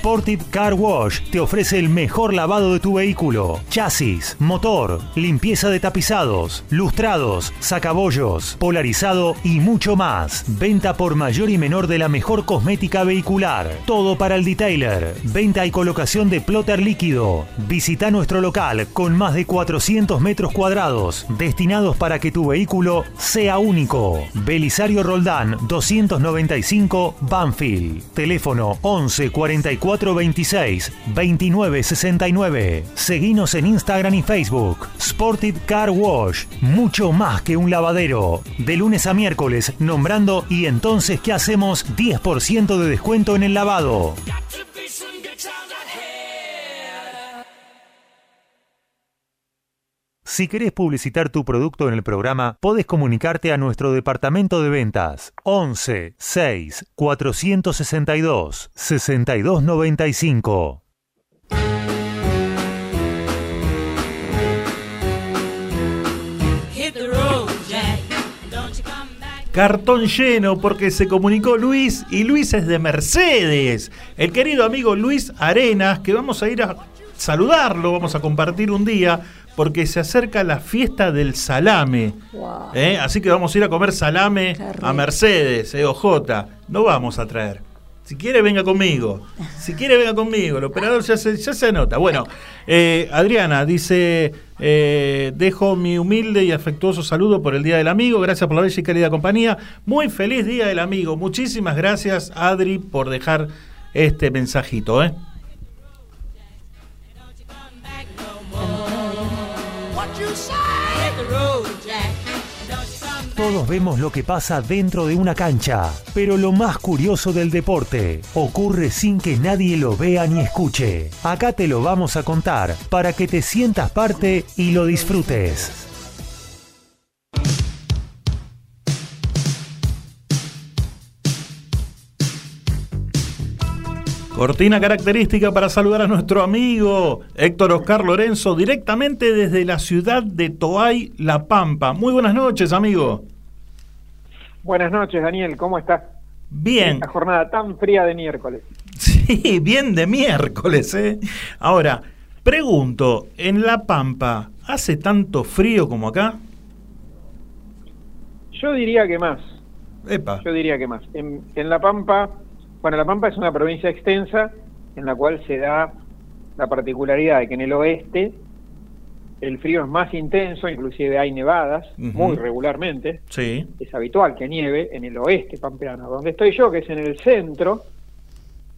Sportive Car Wash te ofrece el mejor lavado de tu vehículo. Chasis, motor, limpieza de tapizados, lustrados, sacabollos, polarizado y mucho más. Venta por mayor y menor de la mejor cosmética vehicular. Todo para el detailer. Venta y colocación de plotter líquido. Visita nuestro local con más de 400 metros cuadrados destinados para que tu vehículo sea único. Belisario Roldán 295 Banfield. Teléfono 11 44 26 29 69. Seguinos en Instagram y Facebook. Sportive Car Wash. Mucho más que un lavadero. De lunes a miércoles, nombrando y entonces ¿qué hacemos? 10% de descuento en el lavado. Si querés publicitar tu producto en el programa, podés comunicarte a nuestro departamento de ventas 11 6 462 6295. Hit the road, Jack. Don't you come back. Cartón lleno porque se comunicó Luis y Luis es de Mercedes. El querido amigo Luis Arenas, que vamos a ir a saludarlo, vamos a compartir un día porque se acerca la fiesta del salame. Wow. ¿eh? Así que vamos a ir a comer salame a Mercedes, eh, OJ. No vamos a traer. Si quiere, venga conmigo. Si quiere, venga conmigo. El operador ya se, ya se anota. Bueno, eh, Adriana dice: eh, Dejo mi humilde y afectuoso saludo por el Día del Amigo. Gracias por la bella y querida compañía. Muy feliz Día del Amigo. Muchísimas gracias, Adri, por dejar este mensajito. ¿eh? Todos vemos lo que pasa dentro de una cancha, pero lo más curioso del deporte ocurre sin que nadie lo vea ni escuche. Acá te lo vamos a contar para que te sientas parte y lo disfrutes. Cortina característica para saludar a nuestro amigo Héctor Oscar Lorenzo directamente desde la ciudad de Toay, La Pampa. Muy buenas noches, amigo. Buenas noches, Daniel, ¿cómo estás? Bien. La jornada tan fría de miércoles. [LAUGHS] Sí, bien de miércoles, ¿eh? Ahora, pregunto, ¿en La Pampa hace tanto frío como acá? Yo diría que más. Epa. Yo diría que más. En, en La Pampa, bueno, La Pampa es una provincia extensa en la cual se da la particularidad de que en el oeste el frío es más intenso, inclusive hay nevadas muy regularmente. Sí. Es habitual que nieve en el oeste pampeano. Donde estoy yo, que es en el centro,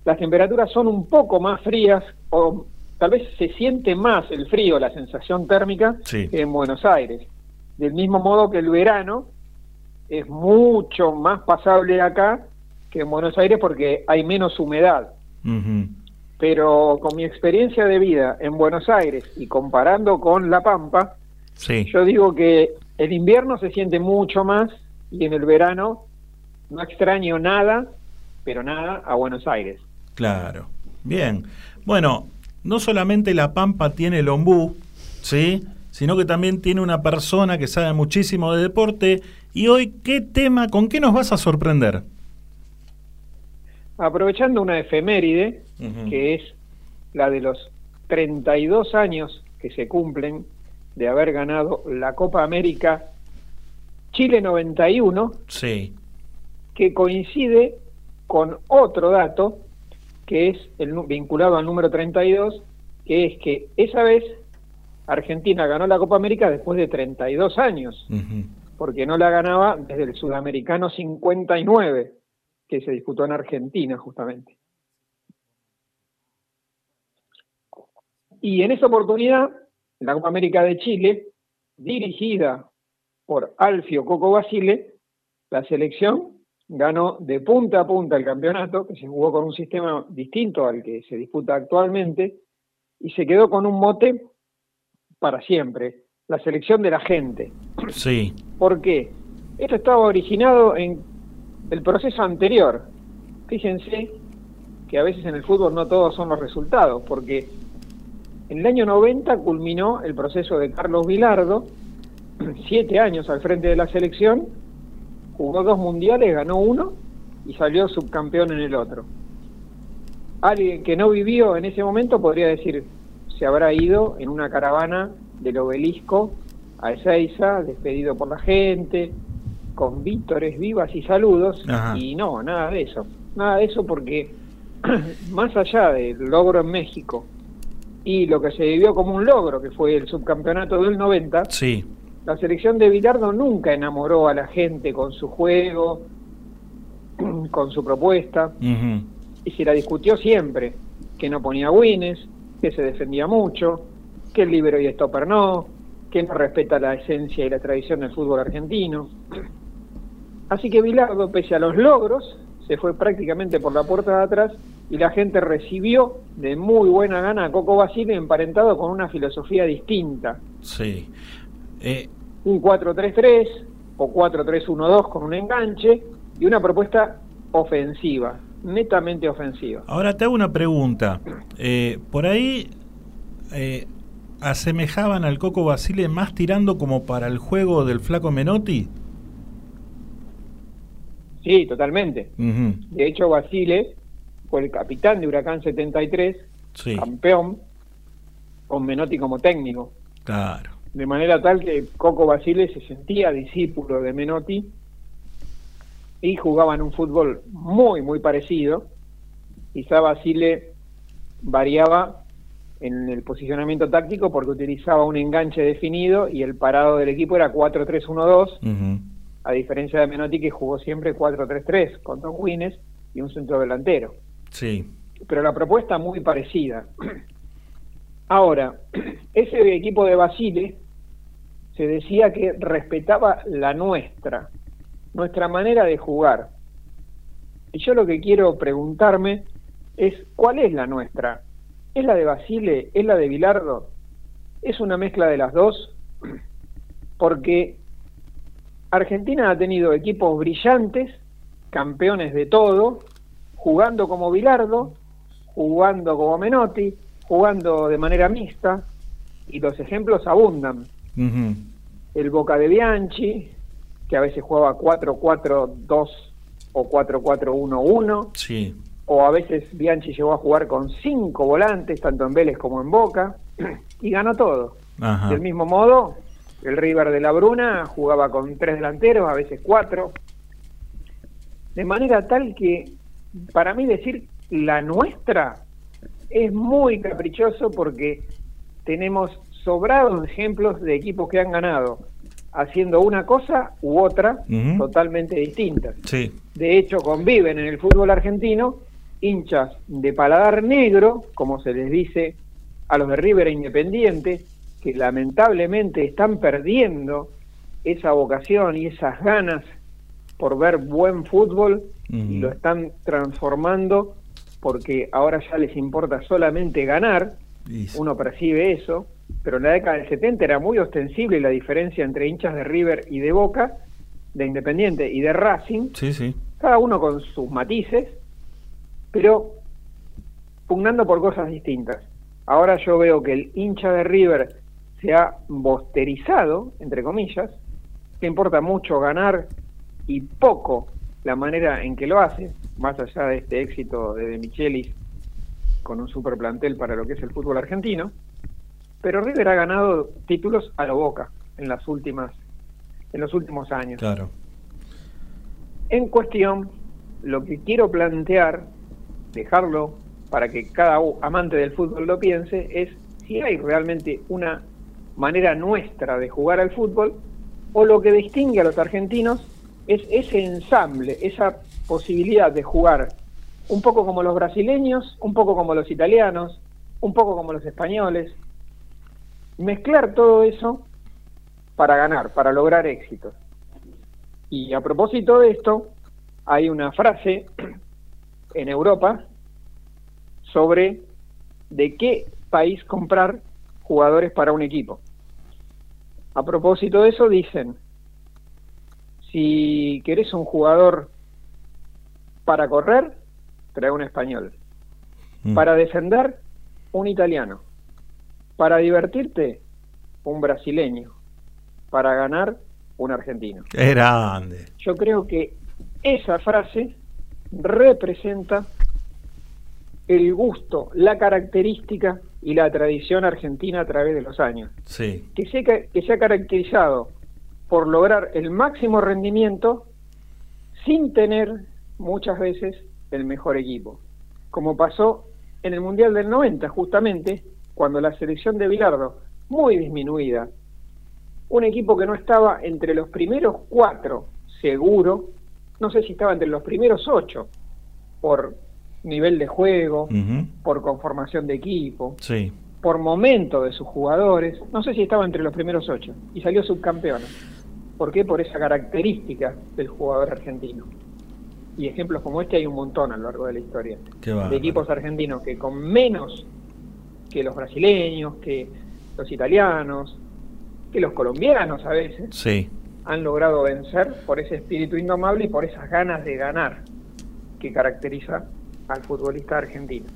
las temperaturas son un poco más frías o tal vez se siente más el frío, la sensación térmica Sí. que en Buenos Aires. Del mismo modo que el verano es mucho más pasable acá que en Buenos Aires porque hay menos humedad. Pero con mi experiencia de vida en Buenos Aires y comparando con La Pampa, Sí. yo digo que el invierno se siente mucho más y en el verano no extraño nada, pero nada a Buenos Aires. Claro. Bien. Bueno, no solamente La Pampa tiene el ombú, ¿sí? Sino que también tiene una persona que sabe muchísimo de deporte. Y hoy, ¿qué tema, con qué nos vas a sorprender? Aprovechando una efeméride, que es la de los 32 años que se cumplen de haber ganado la Copa América Chile 91, Sí. que coincide con otro dato que es el vinculado al número 32, que es que esa vez Argentina ganó la Copa América después de 32 años, Ujú. porque no la ganaba desde el Sudamericano 59, que se disputó en Argentina justamente. Y en esa oportunidad, la Copa América de Chile, dirigida por Alfio Coco Basile, la selección ganó de punta a punta el campeonato, que se jugó con un sistema distinto al que se disputa actualmente, y se quedó con un mote para siempre, la selección de la gente. Sí. ¿Por qué? Esto estaba originado en el proceso anterior. Fíjense que a veces en el fútbol no todos son los resultados, porque en el año 90 culminó el proceso de Carlos Vilardo, [CLEARS THROAT] siete años al frente de la selección, jugó dos mundiales, ganó uno y salió subcampeón en el otro. Alguien que no vivió en ese momento podría decir, se habrá ido en una caravana del obelisco a Ezeiza, despedido por la gente, con vítores, vivas y saludos, Ajá. y no, nada de eso. Nada de eso porque [CLEARS THROAT] más allá del logro en México y lo que se vivió como un logro, que fue el subcampeonato del 90, Sí. la selección de Bilardo nunca enamoró a la gente con su juego, [CLEARS THROAT] con su propuesta, y se la discutió siempre, que no ponía wins, que se defendía mucho, que el libero y stopper no, que no respeta la esencia y la tradición del fútbol argentino. Así que Bilardo, pese a los logros, se fue prácticamente por la puerta de atrás y la gente recibió de muy buena gana a Coco Basile emparentado con una filosofía distinta. Sí. Eh, un 4-3-3 o 4-3-1-2 con un enganche y una propuesta ofensiva, netamente ofensiva. ahora te hago una pregunta. Eh, por ahí eh, asemejaban al Coco Basile más tirando como para el juego del flaco Menotti. Sí, totalmente. De hecho, Basile fue el capitán de Huracán 73, Sí, campeón, con Menotti como técnico. claro. De manera tal que Coco Basile se sentía discípulo de Menotti y jugaban un fútbol muy, muy parecido. Quizá Basile variaba en el posicionamiento táctico porque utilizaba un enganche definido y el parado del equipo era 4-3-1-2, Ujú. A diferencia de Menotti que jugó siempre 4-3-3 con dos wins y un centro delantero. Sí. Pero la propuesta muy parecida. Ahora, [CLEARS THROAT] ese equipo de Basile se decía que respetaba la nuestra, nuestra manera de jugar. Y yo lo que quiero preguntarme es, ¿cuál es la nuestra? ¿Es la de Basile? ¿Es la de Bilardo? ¿Es una mezcla de las dos? [CLEARS THROAT] Porque Argentina ha tenido equipos brillantes, campeones de todo, jugando como Bilardo, jugando como Menotti, jugando de manera mixta, y los ejemplos abundan. El Boca de Bianchi, que a veces jugaba 4-4-2 o 4-4-1-1, Sí. o a veces Bianchi llegó a jugar con cinco volantes, tanto en Vélez como en Boca, [CLEARS THROAT] y ganó todo. Ajá. Del mismo modo, el River de la Bruna jugaba con tres delanteros, a veces cuatro. De manera tal que, para mí decir la nuestra es muy caprichoso porque tenemos sobrados ejemplos de equipos que han ganado haciendo una cosa u otra totalmente distintas. Sí. De hecho, conviven en el fútbol argentino hinchas de paladar negro, como se les dice a los de River e Independiente, que lamentablemente están perdiendo esa vocación y esas ganas por ver buen fútbol y lo están transformando porque ahora ya les importa solamente ganar, uno percibe eso, pero en la década del 70 era muy ostensible la diferencia entre hinchas de River y de Boca, de Independiente y de Racing, Sí, sí. cada uno con sus matices, pero pugnando por cosas distintas. Ahora yo veo que el hincha de River se ha bosterizado, entre comillas, que importa mucho ganar y poco la manera en que lo hace, más allá de este éxito de De Michelis con un super plantel para lo que es el fútbol argentino. Pero River ha ganado títulos a lo boca en las últimas en los últimos años. Claro. En cuestión, lo que quiero plantear, dejarlo para que cada amante del fútbol lo piense, es si hay realmente una manera nuestra de jugar al fútbol o lo que distingue a los argentinos es ese ensamble, esa posibilidad de jugar un poco como los brasileños, un poco como los italianos, un poco como los españoles, mezclar todo eso para ganar, para lograr éxitos. Y a propósito de esto, hay una frase en Europa sobre de qué país comprar jugadores para un equipo. A propósito de eso, dicen, si querés un jugador para correr, trae un español. Para defender, un italiano. Para divertirte, un brasileño. Para ganar, un argentino. Qué grande. Yo creo que esa frase representa el gusto, la característica y la tradición argentina a través de los años, Sí. que se, que se ha caracterizado por lograr el máximo rendimiento sin tener muchas veces el mejor equipo, como pasó en el Mundial del 90, justamente cuando la selección de Bilardo, muy disminuida, un equipo que no estaba entre los primeros cuatro, seguro, no sé si estaba entre los primeros ocho, por nivel de juego, por conformación de equipo, Sí. por momento de sus jugadores, no sé si estaba entre los primeros ocho, y salió subcampeón. ¿Por qué? Por esa característica del jugador argentino. Y ejemplos como este hay un montón a lo largo de la historia. De equipos argentinos que con menos que los brasileños, que los italianos, que los colombianos a veces, Sí. han logrado vencer por ese espíritu indomable y por esas ganas de ganar que caracteriza al futbolista argentino.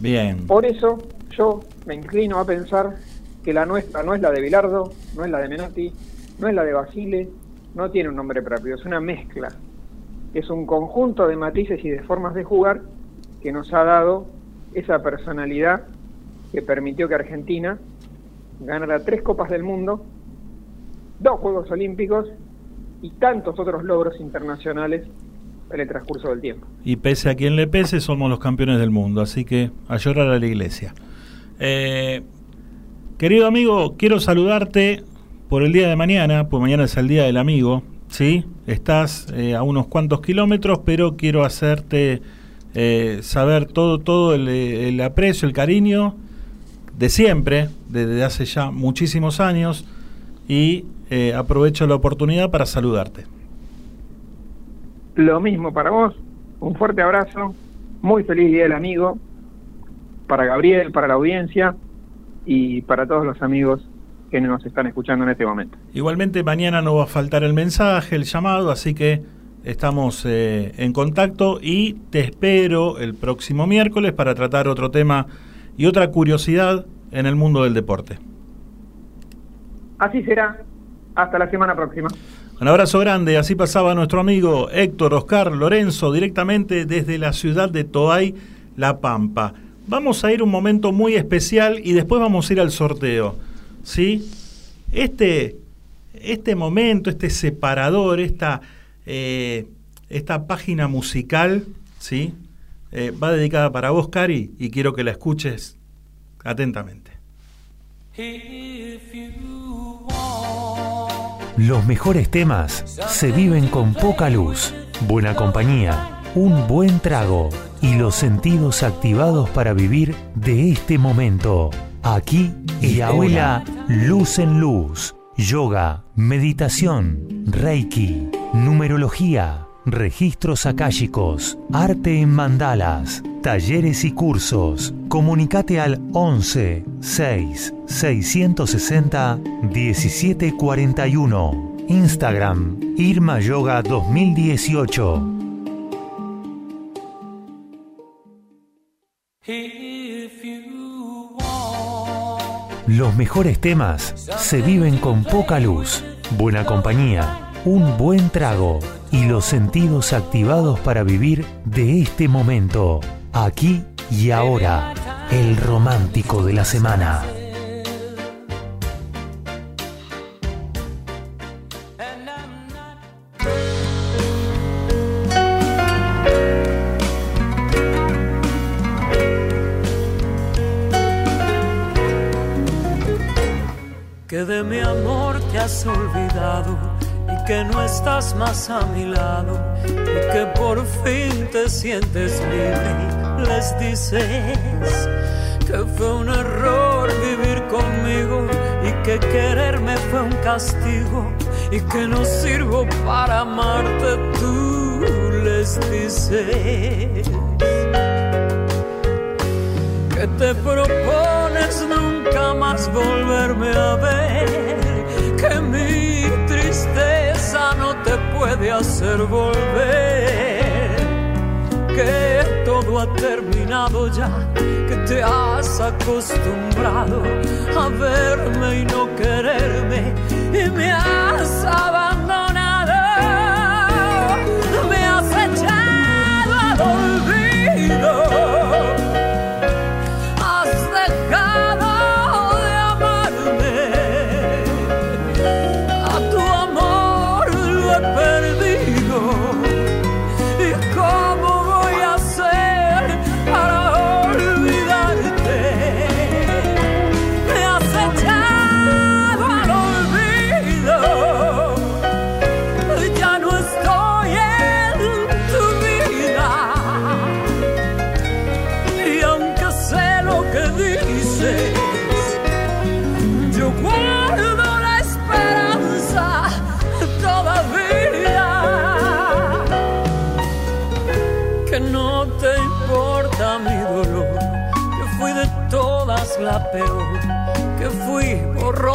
Bien. Por eso yo me inclino a pensar que la nuestra no es la de Bilardo, no es la de Menotti, no es la de Basile, no tiene un nombre propio, es una mezcla. Es un conjunto de matices y de formas de jugar que nos ha dado esa personalidad que permitió que Argentina ganara tres Copas del Mundo, dos Juegos Olímpicos y tantos otros logros internacionales en el transcurso del tiempo. Y pese a quien le pese, somos los campeones del mundo. Así que a llorar a la iglesia. Eh, querido amigo, quiero saludarte por el día de mañana, pues mañana es el día del amigo. ¿sí? Estás eh, a unos cuantos kilómetros, pero quiero hacerte eh, saber todo, todo el, el aprecio, el cariño de siempre, desde hace ya muchísimos años. y eh, aprovecho la oportunidad para saludarte. Lo mismo para vos, un fuerte abrazo, muy feliz Día del Amigo, para Gabriel, para la audiencia y para todos los amigos que nos están escuchando en este momento. Igualmente mañana no va a faltar el mensaje, el llamado, así que estamos eh, en contacto y te espero el próximo miércoles para tratar otro tema y otra curiosidad en el mundo del deporte. Así será. Hasta la semana próxima. Un abrazo grande, así pasaba nuestro amigo Héctor Oscar Lorenzo directamente desde la ciudad de Toay, La Pampa. Vamos a ir un momento muy especial y después vamos a ir al sorteo. ¿Sí? Este, este momento, este separador, esta, eh, esta página musical, ¿sí? Eh, va dedicada para vos, Cari, y quiero que la escuches atentamente. Los mejores temas se viven con poca luz, buena compañía, un buen trago y los sentidos activados para vivir de este momento. Aquí y ahora, luz en luz, yoga, meditación, reiki, numerología, registros akáshicos, arte en mandalas, talleres y cursos. Comunicate al 11 6 660 1741. Instagram Irma Yoga 2018. Los mejores temas se viven con poca luz, buena compañía, un buen trago y los sentidos activados para vivir de este momento, aquí y ahora, el romántico de la semana. Que de mi amor te has olvidado que no estás más a mi lado y que por fin te sientes libre. Les dices que fue un error vivir conmigo y que quererme fue un castigo y que no sirvo para amarte. Tú les dices que te propones nunca más volverme a ver, hacer volver, que todo ha terminado ya, que te has acostumbrado a verme y no quererme y me has abandonado, me has echado al olvido.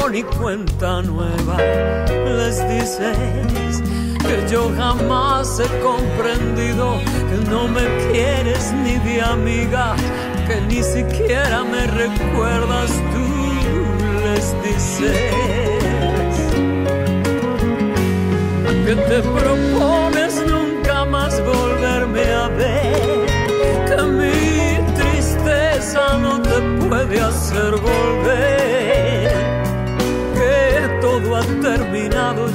Borrón cuenta nueva. Les dices que yo jamás he comprendido que no me quieres ni de amiga, que ni siquiera me recuerdas tú, les dices que te propones nunca más volverme a ver, que mi tristeza no te puede hacer volver,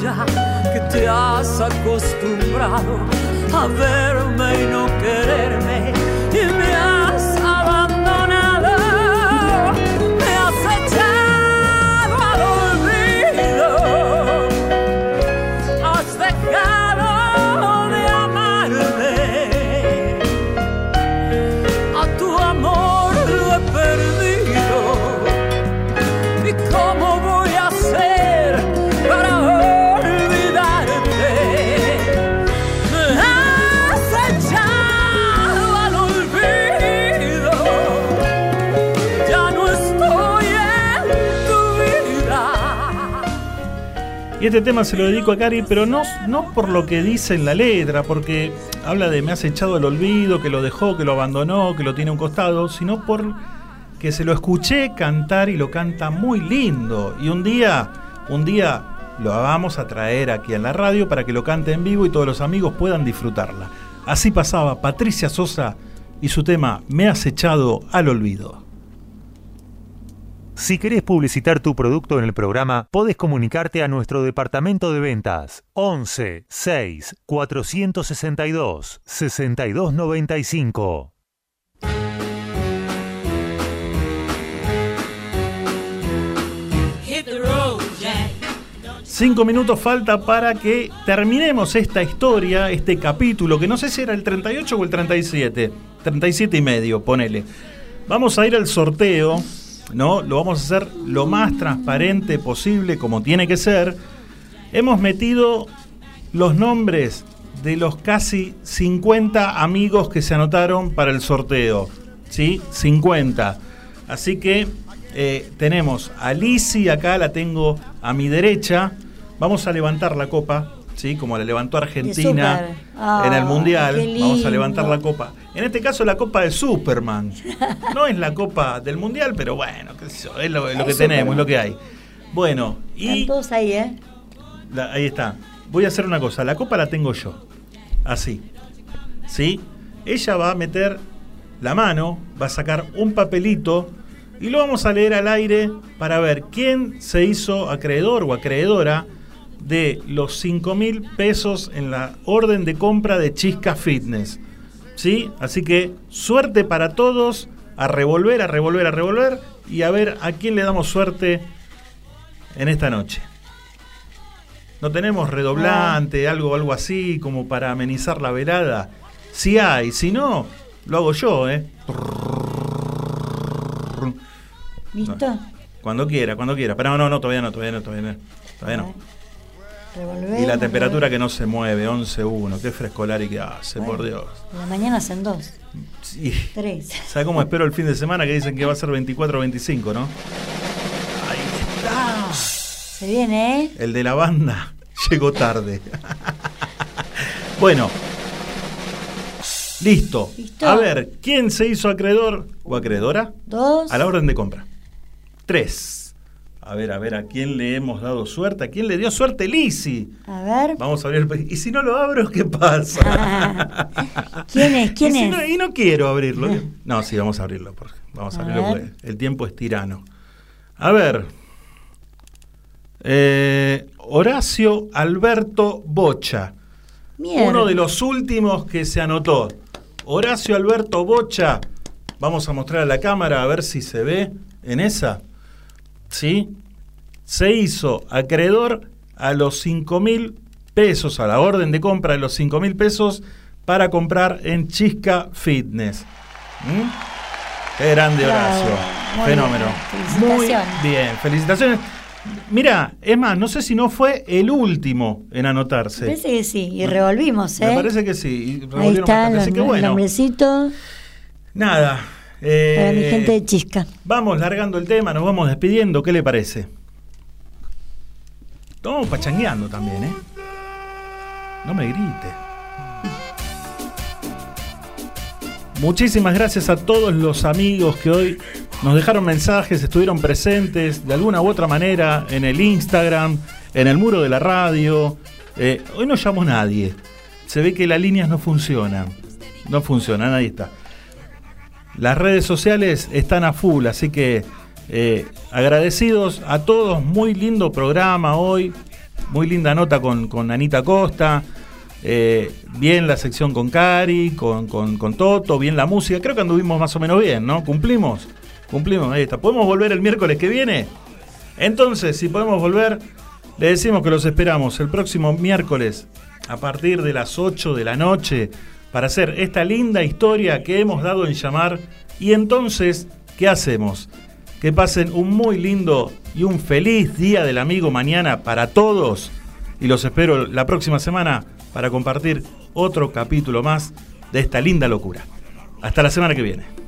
ya, que te has acostumbrado a verme y no quererme este tema se lo dedico a Cari, pero no, no por lo que dice en la letra, porque habla de me has echado el olvido, que lo dejó, que lo abandonó, que lo tiene a un costado, sino por que se lo escuché cantar y lo canta muy lindo. Y un día, un día lo vamos a traer aquí en la radio para que lo cante en vivo y todos los amigos puedan disfrutarla. Así pasaba Patricia Sosa y su tema Me has echado al olvido. Si querés publicitar tu producto en el programa, podés comunicarte a nuestro departamento de ventas 11 6 462 6295. Hit the road, Jack. Cinco minutos falta para que terminemos esta historia, este capítulo, que no sé si era el 38 o el 37. 37 y medio, ponele. Vamos a ir al sorteo, ¿no? Lo vamos a hacer lo más transparente posible, como tiene que ser. Hemos metido los nombres de los casi 50 amigos que se anotaron para el sorteo. ¿Sí? 50. Así que eh, tenemos a Lisi, acá la tengo a mi derecha. Vamos a levantar la copa, ¿sí? Como la levantó Argentina. Ah, en el Mundial. qué Vamos a levantar la copa. En este caso la copa de Superman. No es la copa del Mundial, pero bueno, qué sé yo, es lo, es lo que Es tenemos, es lo que hay. Bueno, Están y todos ahí, ¿eh? la- ahí está. Voy a hacer una cosa. La copa la tengo yo. Así. ¿Sí? Ella va a meter la mano, va a sacar un papelito y lo vamos a leer al aire para ver quién se hizo acreedor o acreedora de los 5 mil pesos en la orden de compra de Chisca Fitness. ¿Sí? Así que suerte para todos. A revolver, a revolver, a revolver. Y a ver a quién le damos suerte en esta noche. ¿No tenemos redoblante, algo, algo así, como para amenizar la velada? Si hay, si no, lo hago yo, ¿eh? ¿Listo? Cuando quiera, cuando quiera. Pero no, no, no, todavía no, todavía no, todavía no. Todavía no. Revolvemos, Y la temperatura revolvemos. que no se mueve, 11.1, qué frescolar y qué hace, por. Dios. En la mañana hacen dos, Sí. tres. ¿Sabes cómo espero el fin de semana que dicen que va a ser 24 o 25, no? Se viene, ¿eh? El de la banda [LAUGHS] llegó tarde. [LAUGHS] bueno. Listo. Listo. A ver, ¿quién se hizo acreedor o acreedora? Dos. A la orden de compra. Tres. A ver, a ver, ¿a quién le hemos dado suerte? ¿A quién le dio suerte Lisi? A ver. Vamos a abrir el ¿Y si no lo abro, qué pasa? [LAUGHS] ¿Quién es? ¿Quién [LAUGHS] y si es? no- y no quiero abrirlo. [LAUGHS] No, sí, vamos a abrirlo. porque- Vamos a A abrirlo porque el tiempo es tirano. A ver. Eh, Horacio Alberto Bocha. Mierda. Uno de los últimos que se anotó. Horacio Alberto Bocha. Vamos a mostrar a la cámara a ver si se ve en esa. ¿Sí? Se hizo acreedor a los 5 mil pesos, a la orden de compra de los 5 mil pesos para comprar en Chisca Fitness. ¿Mm? Qué grande Horacio. muy Fenómeno. bien, Muy felicitaciones. bien, felicitaciones. Mira, es más, no sé si no fue el último en anotarse. Parece que sí. Y revolvimos, ¿eh? Me parece que sí. y Ahí está el, así que el bueno, nombrecito nada. Eh, para mi gente de Chisca. Vamos largando el tema, nos vamos despidiendo. ¿Qué le parece? Estamos pachangueando también, ¿eh? No me grite. Muchísimas gracias a todos los amigos que hoy nos dejaron mensajes, estuvieron presentes de alguna u otra manera en el Instagram, en el muro de la radio. Eh, hoy no llamó nadie. Se ve que las líneas no funcionan. No funcionan, ahí está. Las redes sociales están a full, así que eh, agradecidos a todos. Muy lindo programa hoy. Muy linda nota con, con Anita Costa. Eh, bien la sección con Cari, con, con- con Toto, bien la música. Creo que anduvimos más o menos bien, ¿no? ¿Cumplimos? Cumplimos, ahí está. ¿Podemos volver el miércoles que viene? Entonces, si podemos volver, le decimos que los esperamos el próximo miércoles a partir de las 8 de la noche para hacer esta linda historia que hemos dado en llamar. Y entonces, ¿qué hacemos? Que pasen un muy lindo y un feliz día del amigo mañana para todos. Y los espero la próxima semana para compartir otro capítulo más de esta linda locura. Hasta la semana que viene.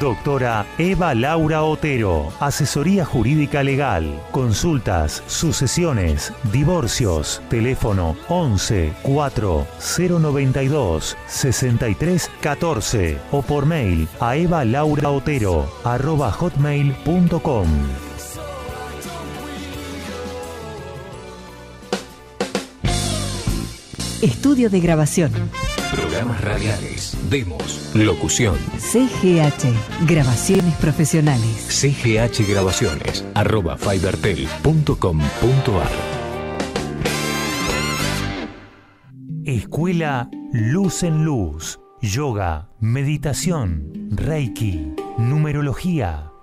Doctora Eva Laura Otero, asesoría jurídica legal, consultas, sucesiones, divorcios, teléfono 11 4 092 63 14 o por mail a evalauraotero arroba hotmail.com. Estudio de grabación. Programas radiales, demos, locución. CGH. Grabaciones profesionales. CGH Grabaciones, arroba fibertel.com.ar. Escuela Luz en Luz. Yoga, meditación, reiki, numerología,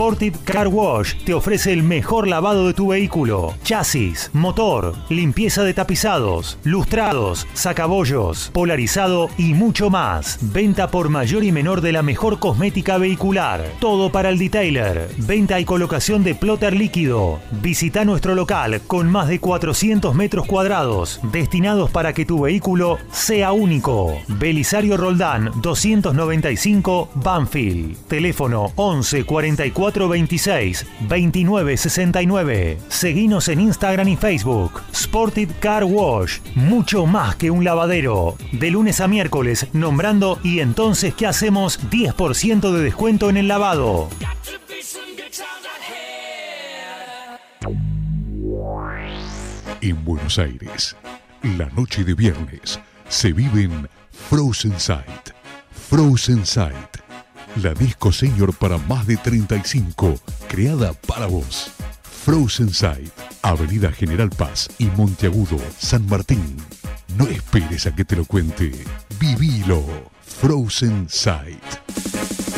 Sportive Car Wash te ofrece el mejor lavado de tu vehículo. Chasis, motor, limpieza de tapizados, lustrados, sacabollos, polarizado y mucho más. Venta por mayor y menor de la mejor cosmética vehicular. Todo para el detailer. Venta y colocación de plotter líquido. Visita nuestro local con más de 400 metros cuadrados destinados para que tu vehículo sea único. Belisario Roldán 295 Banfield. Teléfono 11 44 26 29 69. Seguinos en Instagram y Facebook. Sported Car Wash. Mucho más que un lavadero. De lunes a miércoles, nombrando y entonces, ¿qué hacemos? 10% de descuento en el lavado. En Buenos Aires, la noche de viernes se vive en Frozen Sight. Frozen Sight, la disco senior para más de 35, creada para vos. Frozen Sight, Avenida General Paz y Monteagudo, San Martín. No esperes a que te lo cuente. Vivilo. Frozen Sight.